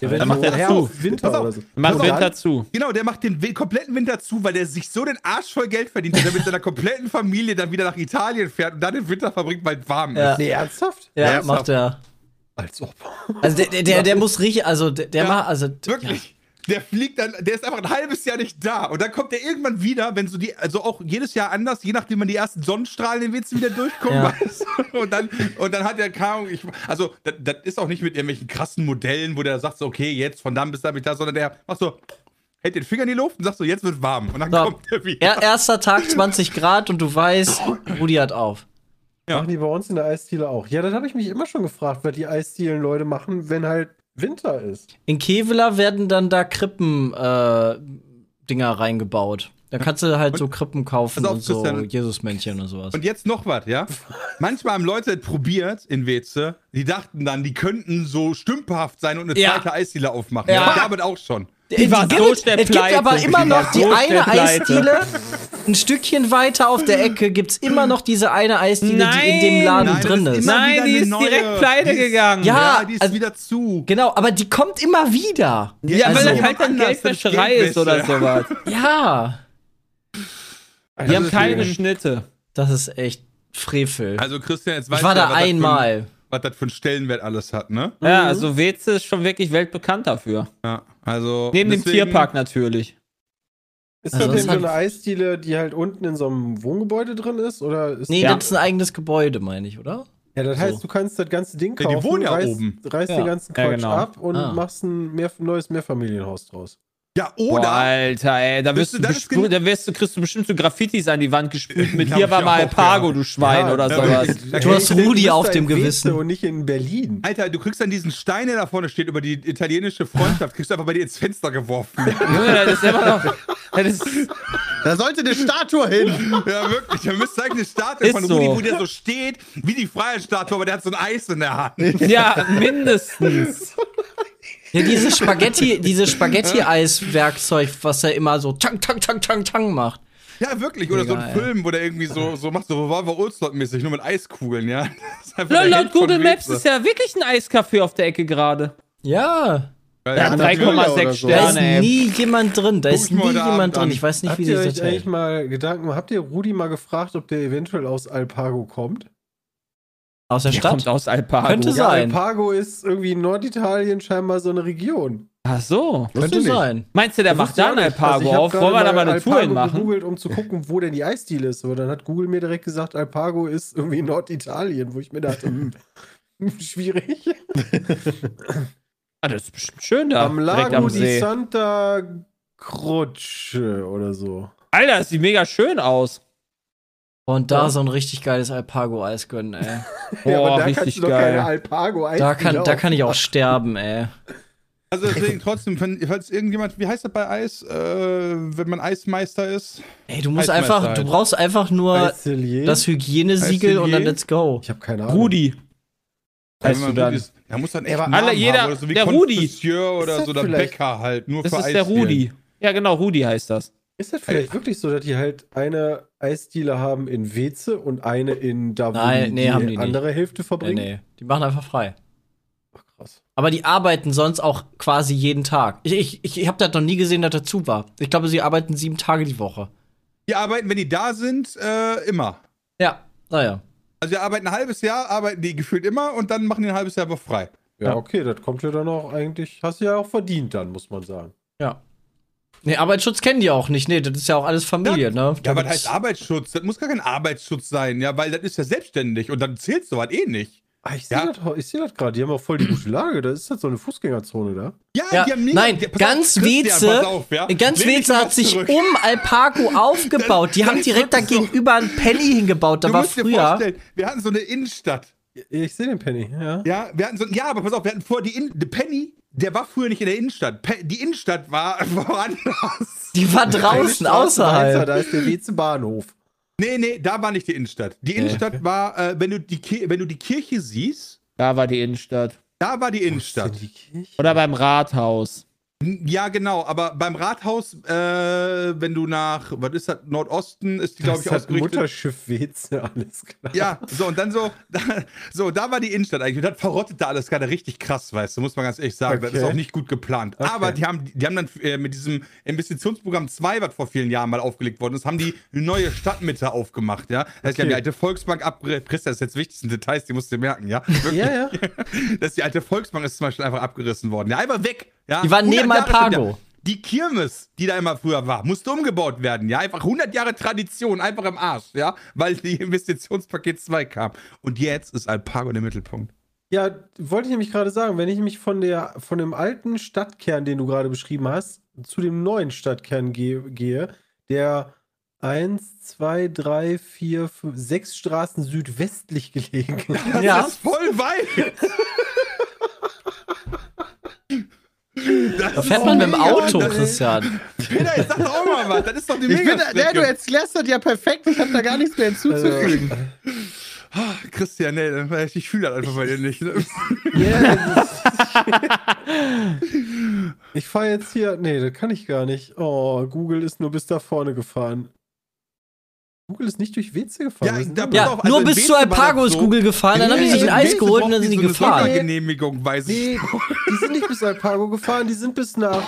Ja, Dann macht er her zu. auf Winter auf. oder so. Mach Und Winter dann- zu. Genau, der macht den kompletten Winter zu, weil der sich so den Arsch voll Geld verdient, dass er mit seiner kompletten Familie dann wieder nach Italien fährt und dann den Winter verbringt, weil es warm Ja. ist. Nee, ernsthaft? Ja, Ernsthaft? macht er. Als ob. Also der, der, der, der muss richtig, also der, der Ja, macht, also Wirklich. Der fliegt dann, der ist einfach ein halbes Jahr nicht da. Und dann kommt er irgendwann wieder, wenn so die, also auch jedes Jahr anders, je nachdem man die ersten Sonnenstrahlen den Witz wieder durchkommen, Ja. weißt du? Und dann, und dann hat er keine Ahnung, ich, also das, das ist auch nicht mit irgendwelchen krassen Modellen, wo der sagt so, okay, jetzt von dann bis da bin ich da, sondern der macht so, hält den Finger in die Luft und sagt so, jetzt wird warm. Und dann So. kommt er wieder. Ja, erster Tag 20 Grad und du weißt, Rudi hat auf. Ja. Machen die bei uns in der Eisdiele auch. Ja, das habe ich mich immer schon gefragt, was die Eisdielen-Leute machen, wenn halt Winter ist. In Kevela werden dann da Krippen äh, Dinger reingebaut. Da kannst du halt so Krippen kaufen auf, und so Christian. Jesusmännchen und sowas. Und jetzt noch was, ja? Manchmal haben Leute probiert in Weze, die dachten dann, die könnten so stümperhaft sein und eine Ja. zweite Eisdiele aufmachen. Ja. Ja. Damit auch schon. Die war gibt, so schnell es gibt aber immer noch die so eine. Eisdiele. Ein Stückchen weiter auf der Ecke gibt's immer noch diese eine Eisdiele, die in dem Nein. Laden Nein, drin ist Nein, die ist neue. direkt pleite Die ist- gegangen. Ja, Ja, die ist also- wieder zu. Genau, aber die kommt immer wieder. Ja, Also- weil das halt dann Geldwäscherei ist oder sowas. Ja, Die haben Also, keine Schnitte. das ist echt Frevel. Also Christian, jetzt weißt ich war da einmal. Was das für einen Stellenwert alles hat, ne? Ja, also Weze ist schon wirklich weltbekannt dafür. Ja, also Neben dem deswegen- Tierpark natürlich. Ist Also das denn so eine Eisdiele, die halt unten in so einem Wohngebäude drin ist? Oder ist Nee, Ja. das ist ein eigenes Gebäude, meine ich, oder? ja, das heißt, so. du kannst das ganze Ding Ja, die kaufen, wohnen ja reißt, oben. reißt Ja. den ganzen Ja, Quatsch genau. ab und Ah. machst ein mehr, neues Mehrfamilienhaus draus. Ja, Boah, oder Alter, ey, da, wirst Bist du du- da wirst du, kriegst du bestimmt so Graffitis an die Wand gespült mit hier war mal auch, Alpago, ja. du Schwein Ja, oder da- sowas. Du hast Rudi auf dem Gewissen. Und nicht in Berlin. Alter, du kriegst dann diesen Stein, der da vorne steht, über die italienische Freundschaft, kriegst du einfach bei dir ins Fenster geworfen. Junge, das ist immer noch. Das ist, Da sollte eine Statue hin. ja, wirklich. Da müsste eigentlich eine Statue Ist von so. Rudi, wo der so steht, wie die Freiheitsstatue, aber der hat so ein Eis in der Hand. ja, mindestens. Ja, dieses Spaghetti, dieses Spaghetti-Eis-Werkzeug, was er immer so tang, tang, tang, tang, tang macht. Ja, wirklich. Oder so ein Mega, Film, wo der irgendwie so, so macht, so Revolver Oldslot-mäßig, nur mit Eiskugeln, ja. Das Laut, laut Google Maps ist ja wirklich ein Eiscafé auf der Ecke gerade. Ja, Ja, Ja, ja, natürlich oder 3,6 so. da ist ey. nie jemand drin. Da Guck ist nie jemand Abend drin. an. Ich weiß nicht, Habt wie ihr sich euch das eigentlich hält. mal Gedanken gemacht? Habt ihr Rudi mal gefragt, ob der eventuell aus Alpago kommt? Aus der Der Stadt? kommt aus Alpago. Könnte Ja, sein. Alpago ist irgendwie in Norditalien scheinbar so eine Region. Ach so. Könnte sein. Meinst du, der macht Wusste ich da ein. Also Alpago ich hab auf? Wollen wir da mal eine Tour Alpago hinmachen? gegoogelt, um zu gucken, wo denn die Eisdiele ist. Aber dann hat Google mir direkt gesagt, Alpago ist irgendwie in Norditalien, wo ich mir dachte, hm, schwierig. Ah, das ist bestimmt schön da. am Lago am di. Santa Croce oder so. Alter, das sieht mega schön aus. Und da Ja. so ein richtig geiles Alpago-Eis gönnen, ey. ja, aber Boah, da kannst richtig du doch keine geil. Alpago Da kann, da kann ich auch sterben, ey. Also deswegen trotzdem, wenn, falls irgendjemand, wie heißt das bei Eis, äh, wenn man Eismeister ist? Ey, du musst Eismeister einfach, du halt. brauchst einfach nur Eiselier? das Hygienesiegel und dann let's go. ich habe keine Ahnung. Rudi. Heißt du dann? Ist, der muss dann echt alle- Namen jeder- haben, oder so wie der Rudi. Oder das so, der vielleicht- Bäcker halt, nur Das für ist der Eisdielen. Rudi. Ja, genau, Rudi heißt das. Ist das vielleicht wirklich so, dass die halt eine Eisdiele haben in Weze und eine in da, wo Nein, die, nee, die haben die nicht. andere Hälfte Nee, verbringen? nee. Die machen einfach frei. Ach, krass. Aber die arbeiten sonst auch quasi jeden Tag. Ich, ich, ich, habe das noch nie gesehen, dass das zu war. Ich glaube, sie arbeiten sieben Tage die Woche. Die arbeiten, wenn die da sind, äh, immer. Ja, naja. Also die arbeiten ein halbes Jahr, arbeiten die gefühlt immer und dann machen die ein halbes Jahr aber frei. Ja, Ja. okay, das kommt ja dann auch eigentlich, hast du ja auch verdient dann, muss man sagen. Ja. Nee, Arbeitsschutz kennen die auch nicht. Nee, das ist ja auch alles Familie, ne? Ja, aber das heißt Arbeitsschutz, das muss gar kein Arbeitsschutz sein, ja, weil das ist ja selbstständig und dann zählt sowas eh nicht. Ah, ich sehe Ja. das, seh das gerade, die haben auch voll die gute Lage, da ist das so eine Fußgängerzone da. Ja, Ja, die haben mega- nein, ganz Weze, ja. ganz Weze hat sich zurück. um Alpaco aufgebaut. Die Das haben direkt da gegenüber ein Penny hingebaut. Da Du war musst dir früher. vorstellen, wir hatten so eine Innenstadt. Ich sehe den Penny, ja. Ja, wir hatten so, ja, aber pass auf, wir hatten vorher die In die Penny, der war früher nicht in der Innenstadt. Pe die Innenstadt war woanders. Die war draußen, außerhalb. Da ist der Weze Bahnhof. Nee, nee, da war nicht die Innenstadt. Die Innenstadt war, äh, wenn, du die Ki wenn du die Kirche siehst, Da war die Innenstadt. da war die Innenstadt. Die? Oder beim Rathaus. Ja, genau, aber beim Rathaus, äh, wenn du nach, was ist das, Nordosten, ist die, glaube ich, das ausgerichtet. Mutterschiff Weze, alles klar. Ja, so, und dann so, da, so, da war die Innenstadt eigentlich. Und das verrottet da alles gerade richtig krass, weißt du, muss man ganz ehrlich sagen. Das ist Okay. auch nicht gut geplant. Okay. Aber die haben, die haben dann äh, mit diesem Investitionsprogramm 2, was vor vielen Jahren mal aufgelegt worden ist, haben die eine neue Stadtmitte aufgemacht, ja. Das heißt, die haben die Okay. alte Volksbank abgerissen. Das ist jetzt wichtigsten Details, die musst du dir merken, ja. Ja, ja. dass die alte Volksbank ist zum Beispiel einfach abgerissen worden. Ja, einfach weg. Ja, Die waren 100 neben Alpago. Die Kirmes, die da immer früher war, musste umgebaut werden. Ja, einfach 100 Jahre Tradition, einfach im Arsch. Ja, weil die Investitionspaket 2 kam. Und jetzt ist Alpago der Mittelpunkt. Ja, wollte ich nämlich gerade sagen, wenn ich mich von der von dem alten Stadtkern, den du gerade beschrieben hast, zu dem neuen Stadtkern gehe, gehe der eins, zwei, drei, vier, fünf, sechs Straßen südwestlich gelegen ist. Das Ja. ist voll weit. Das Da fährt man mit dem mega. Auto, Das- Christian. Peter, jetzt sag doch auch mal was. Das ist doch die Ich bin, der, du erklärst das ja perfekt. Ich habe da gar nichts mehr hinzuzufügen. Ah, Christian, nee, ich fühle das einfach bei dir nicht. Ne? Ich fahre jetzt hier. Nee, das kann ich gar nicht. Oh, Google ist nur bis da vorne gefahren. Google ist nicht durch WC gefahren. Ja, da- Ja, auf, also nur bis Weze zu Alpago das ist so. Google gefahren, dann haben die sich ein In Eis geholt und dann sind die so gefahren. Sondergenehmigung, weiß ich. Nee, die sind nicht bis Alpago gefahren, die sind bis nach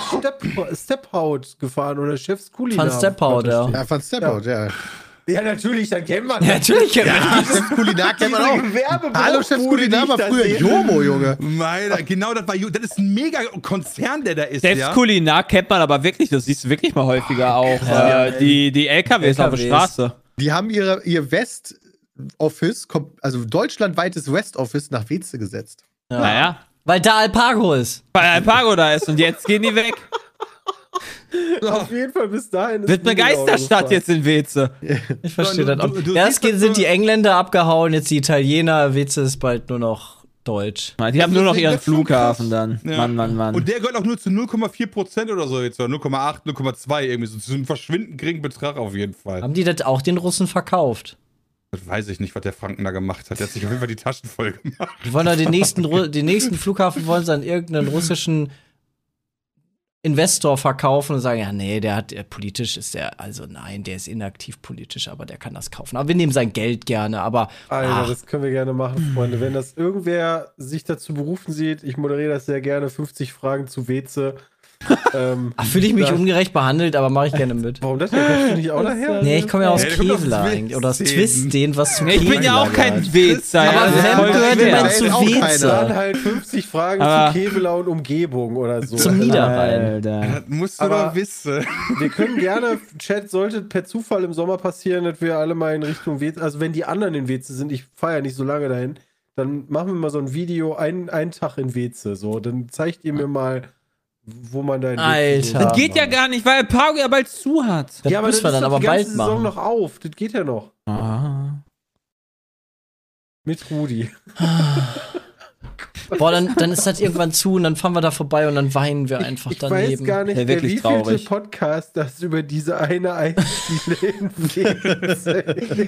Stephaut gefahren oder Chefs Kulinar. Van Stephaut, ja. Ja, von Steppout, ja. Ja, natürlich, dann kennt man Ja, natürlich. Ja, Chef Kulinar kennt man auch. Hallo, Chef Kulinar war früher Jomo, Junge. Meiner, genau, das war ju- das ist ein mega Konzern, der da ist, Selbst ja. Kulinar kennt man aber wirklich, das siehst du wirklich mal häufiger auch. äh, die, die LKWs, auf der LKWs. Straße. Die haben ihre, ihr West-Office, kom- also deutschlandweites West-Office nach Weze gesetzt. Naja, Weil da Alpago ist. weil Alpago da ist und jetzt gehen die weg. Auf jeden Fall bis dahin. ist Wird eine Geisterstadt jetzt in Weze. Ich verstehe Du- das auch. das sind die Engländer abgehauen, jetzt die Italiener. Witze ist bald nur noch Deutsch. Die haben nur noch ihren Flughafen dann. Ja. Mann, Mann, Mann. Und der gehört auch nur zu 0,4% oder so jetzt, oder 0,8, 0,2 irgendwie, so zu einem verschwindend geringen Betrag auf jeden Fall. Haben die das auch den Russen verkauft? Das weiß ich nicht, was der Franken da gemacht hat. Der hat sich auf jeden Fall die Taschen voll gemacht. Die wollen da den nächsten, Ru- den nächsten Flughafen wollen sie an irgendeinen russischen Investor verkaufen und sagen, ja, nee, der hat, äh, politisch ist der, also nein, der ist inaktiv politisch, aber der kann das kaufen. Aber wir nehmen sein Geld gerne, aber Alter, ach, das können wir gerne machen, Freunde. Wenn das irgendwer sich dazu berufen sieht, ich moderiere das sehr gerne. 50 Fragen zu Weze. Ähm, ach, fühle ich mich da- ungerecht behandelt, aber mache ich gerne mit. Warum das? Kommst du nicht auch daher? Nee, ich komme ja aus aus Kevlar eigentlich. Oder aus. Twist, den was zu Nee, ich bin ja auch Kevlar kein. Wetzer. Aber voll gehört ist zu keiner. Dann Weze? halt 50 Fragen Aber- zu Kevela und Umgebung oder so. Zum Niederrhein. Alter. Das musst du Aber- doch wissen. Wir können gerne, Chat, sollte per Zufall im Sommer passieren, dass wir alle mal in Richtung Weze, also wenn die anderen in Weze sind, ich fahre ja nicht so lange dahin, dann machen wir mal so ein Video, einen, einen Tag in Weze, so, dann zeigt ihr mir mal, wo man da Alter. Das geht ja gar nicht, weil Alpago ja bald zu hat. Das ja, aber müssen das wir dann aber die ganze bald Saison machen. noch auf, das geht ja noch. Ah. Mit Rudi. Boah, dann, dann ist das irgendwann zu und dann fahren wir da vorbei und dann weinen wir einfach ich daneben. weiß gar nicht, Ja, der wirklich wievielte traurig. Podcast das über diese eine in Weze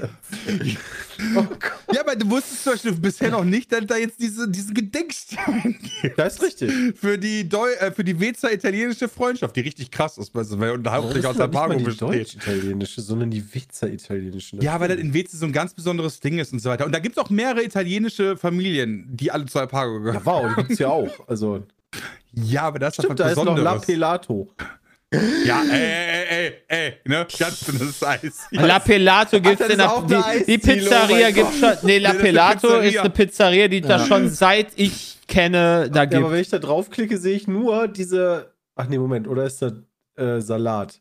Oh. Ja, aber du wusstest zum Beispiel bisher noch nicht, dass da jetzt diese, diesen Gedenkstein gibt. Das ist richtig. Für die, Deu äh, für die Wezer italienische Freundschaft, die richtig krass ist, weil und hauptsächlich aus ist noch nicht die besteht. deutsch-italienische, sondern die Witzer-italienische. Ja, weil das in Weze so ein ganz besonderes Ding ist und so weiter. Und da gibt es auch mehrere italienische Familien, die alle zu Alpago gehören. Ja, wow, die gibt's ja auch. Also, Ja, aber das ist stimmt, doch da was ist noch La Besonderes. Pelato. Ja, ey, ey, ey, ey, ne? Ganz dünnes Eis. La Pelato gibt's das in ist der, die, die Pizzeria gibt's schon. Nee, La Nee, das ist eine Pelato Pizzeria. ist eine Pizzeria, die da schon seit ich kenne, da Ja, gibt. aber wenn ich da draufklicke, sehe ich nur diese. Ach nee, Moment, oder ist das äh, Salat?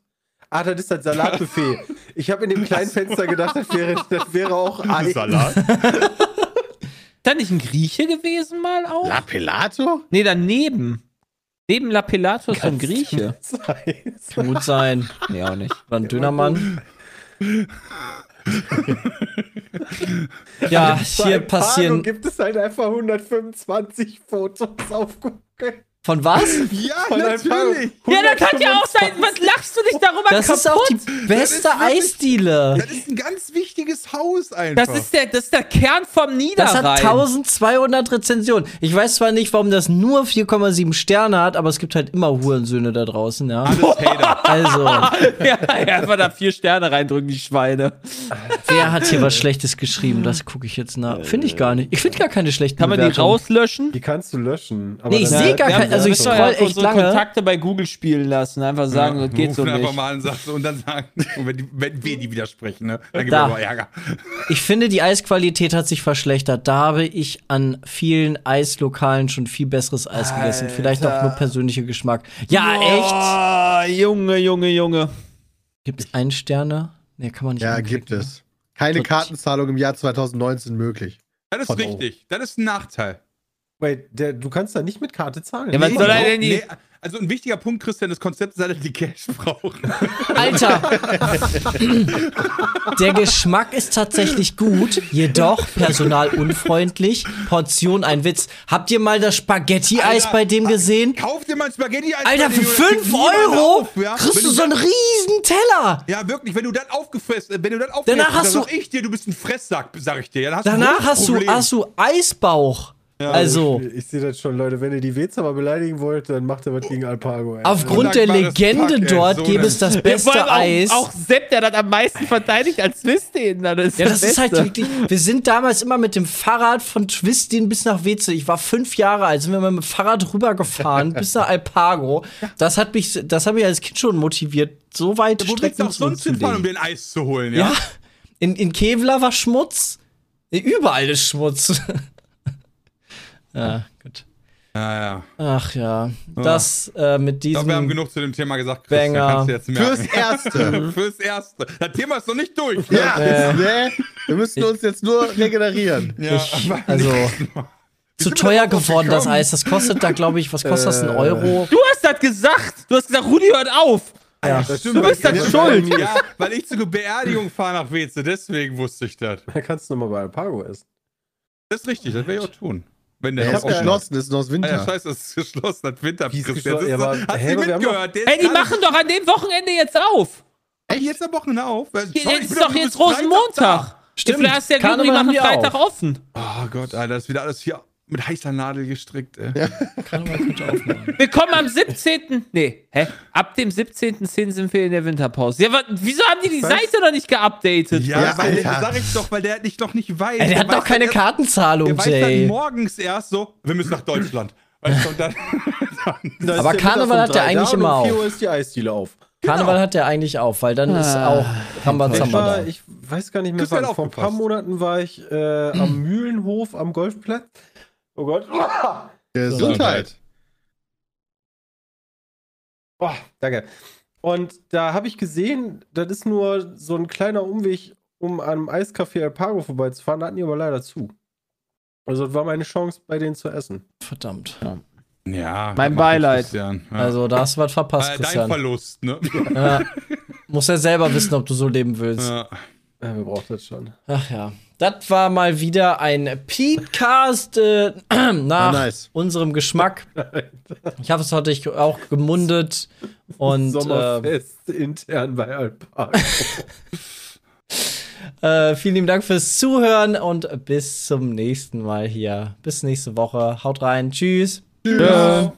Ah, das ist das Salatbuffet. Ich habe in dem kleinen Fenster gedacht, das wäre, das wäre auch Ei. Salat. da nicht ein Grieche gewesen mal auch? La Pelato? Nee, daneben. Neben La Pelato ist ein Grieche. Kann gut sein. Nee, auch nicht. Oder ein Dönermann. ja, hier passieren. gibt es halt einfach 125 Fotos auf Google. Von was? Ja, Von natürlich. Ja, das kann ja auch sein. Was lachst du dich darüber Das ist auch die beste Eisdiele. Das ist ein ganz wichtiger riesiges Haus einfach. Das ist der, das ist der Kern vom Das Niederrhein. hat 1200 Rezensionen. Ich weiß zwar nicht, warum das nur 4,7 Sterne hat, aber es gibt halt immer Hurensöhne da draußen, ja. Alles Hater. Also, ja, einfach da vier Sterne reindrücken, die Schweine. wer hat hier was Schlechtes geschrieben? Das gucke ich jetzt nach. Finde ich gar nicht. Ich finde gar keine schlechten Kann man die rauslöschen? Die kannst du löschen. aber Nee, ich sehe gar Wir kein- haben- also ich ja scroll echt unsere lange. Kontakte bei Google spielen lassen, einfach sagen, das geht so Rufen einfach nicht. mal an sagt so, und dann sagen, und wenn, die, wenn wir die widersprechen, ne, dann gibt Da. es aber Ärger. Ich finde, die Eisqualität hat sich verschlechtert. Da habe ich an vielen Eislokalen schon viel besseres Eis gegessen. Vielleicht auch nur persönlicher Geschmack. Ja, echt? echt? Junge, Junge, Junge. Gibt es einen Sterne? Nee, kann man nicht. Ja, anklicken. gibt es. Keine Kartenzahlung im Jahr 2019 möglich. Das ist Von richtig. Das ist ein Nachteil. Wait, der, du kannst da nicht mit Karte zahlen. Ja, was soll er denn die- Nee, also ein wichtiger Punkt, Christian, des Konzepts ist, dass die Cash brauchen. Alter! Der Geschmack ist tatsächlich gut, jedoch personalunfreundlich. Portion ein Witz. Habt ihr mal das Spaghetti-Eis bei dem gesehen? Kauf dir mal ein Spaghetti-Eis. Alter, für dem, das 5 kriegt niemand Euro auf, ja? kriegst Wenn du so einen riesen Teller. Ja, wirklich, wenn du das aufgefressen, wenn du das aufgefressen Danach hast dann du- sag ich dir, du bist ein Fresssack, sag ich dir. Dann hast du Danach großes hast du, hast du Eisbauch. Also, Ich, ich sehe das schon, Leute. Wenn ihr die Weza mal beleidigen wollt, dann macht ihr was gegen Alpago. Ey. aufgrund der Legende Pack, dort so gäbe es das Ja, beste allem Eis. Auch, auch Sepp, der das am meisten verteidigt als Twist-Den. Das ist Ja, das ist halt Beste. wirklich. Wir sind damals immer mit dem Fahrrad von Twistin bis nach Weze. Ich war fünf Jahre alt, sind wir mal mit dem Fahrrad rübergefahren bis nach Alpago. Das hat mich, das hat mich als Kind schon motiviert, so weit Wo willst du Strecken auch sonst hinfahren, um ein Eis zu holen, ja? Ja, in, in Kevlar war Schmutz. Überall ist Schmutz. ja, gut. Ja, ja. Ach ja, das äh, mit Ich diesem. glaube, wir haben genug zu dem Thema gesagt. Christian, Banger. kannst du jetzt merken. Fürs Erste. Fürs Erste. Das Thema ist noch nicht durch. ja, Äh. ne? Wir müssen uns jetzt nur regenerieren. Ja, Ich, also zu teuer darauf geworden, das? Eis. Das kostet da, glaube ich, was kostet das? Ein Äh. Euro? Du hast das gesagt. Du hast gesagt, Rudi, hört auf. Ja. Das stimmt, Du bist dann schuld. Ja, weil ich zur Beerdigung fahre nach Weze, deswegen wusste ich das. Da kannst du nochmal bei Alpago essen. Das ist richtig, das werde ich auch tun. Wenn der hab offen geschlossen, ist noch das ist. Ah, ja, Winter. scheiße, das ist geschlossen, das Winter. Wie ist Christian. geschlossen? Ja, ist aber- wir haben doch- mitgehört? Der Ey, die ist machen doch an dem Wochenende jetzt auf. Ey, jetzt am Wochenende auf. Sorry, Jetzt ist doch jetzt Rosenmontag. Stimmt. Vielleicht hast du ja Glück, die Karneval haben machen Freitag offen. Oh Gott, Alter, das ist wieder alles hier mit heißer Nadel gestrickt, ey. Karneval könnte aufmachen. Wir kommen am 17. Nee, hä? Ab dem 17.10. sind wir in der Winterpause. Ja, wieso haben die die Seite noch nicht geupdatet? Ja, Ja, weil, Alter. sag ich doch, weil der nicht, noch nicht weiß. Ey, der hat weiß doch keine dann erst- Kartenzahlung, Der weiß dann Jay. morgens erst so, wir müssen nach Deutschland. Weißt du, und dann, Da ist Aber der Karneval hat der eigentlich da immer um 4 auf. Uhr ist die Eisdiele auf. Karneval hat der eigentlich auf, weil dann ist Ah. auch Rambazamba da. ich weiß gar nicht mehr, wann. Vor ein paar. Monaten war ich äh, am Mühlenhof am Golfplatz. Oh Gott. Gesundheit. Oh, danke. Und da habe ich gesehen, das ist nur so ein kleiner Umweg, um am Eiscafé Alpago vorbeizufahren. Da hatten die aber leider zu. Also das war meine Chance, bei denen zu essen. Verdammt. ja, Mein das macht Beileid. Christian. Ja. Also, da hast du was verpasst, äh, dein Christian. Verlust, ne? Ja. Muss ja selber wissen, ob du so leben willst. Ja. Ja, wir brauchen das schon. Ach ja. Das war mal wieder ein Podcast äh, nach Ah, nice. unserem Geschmack. Ich habe es heute auch gemundet. Und äh, Sommerfest intern bei Alpago. äh, vielen lieben Dank fürs Zuhören und bis zum nächsten Mal hier. Bis nächste Woche. Haut rein. Tschüss. Tschö.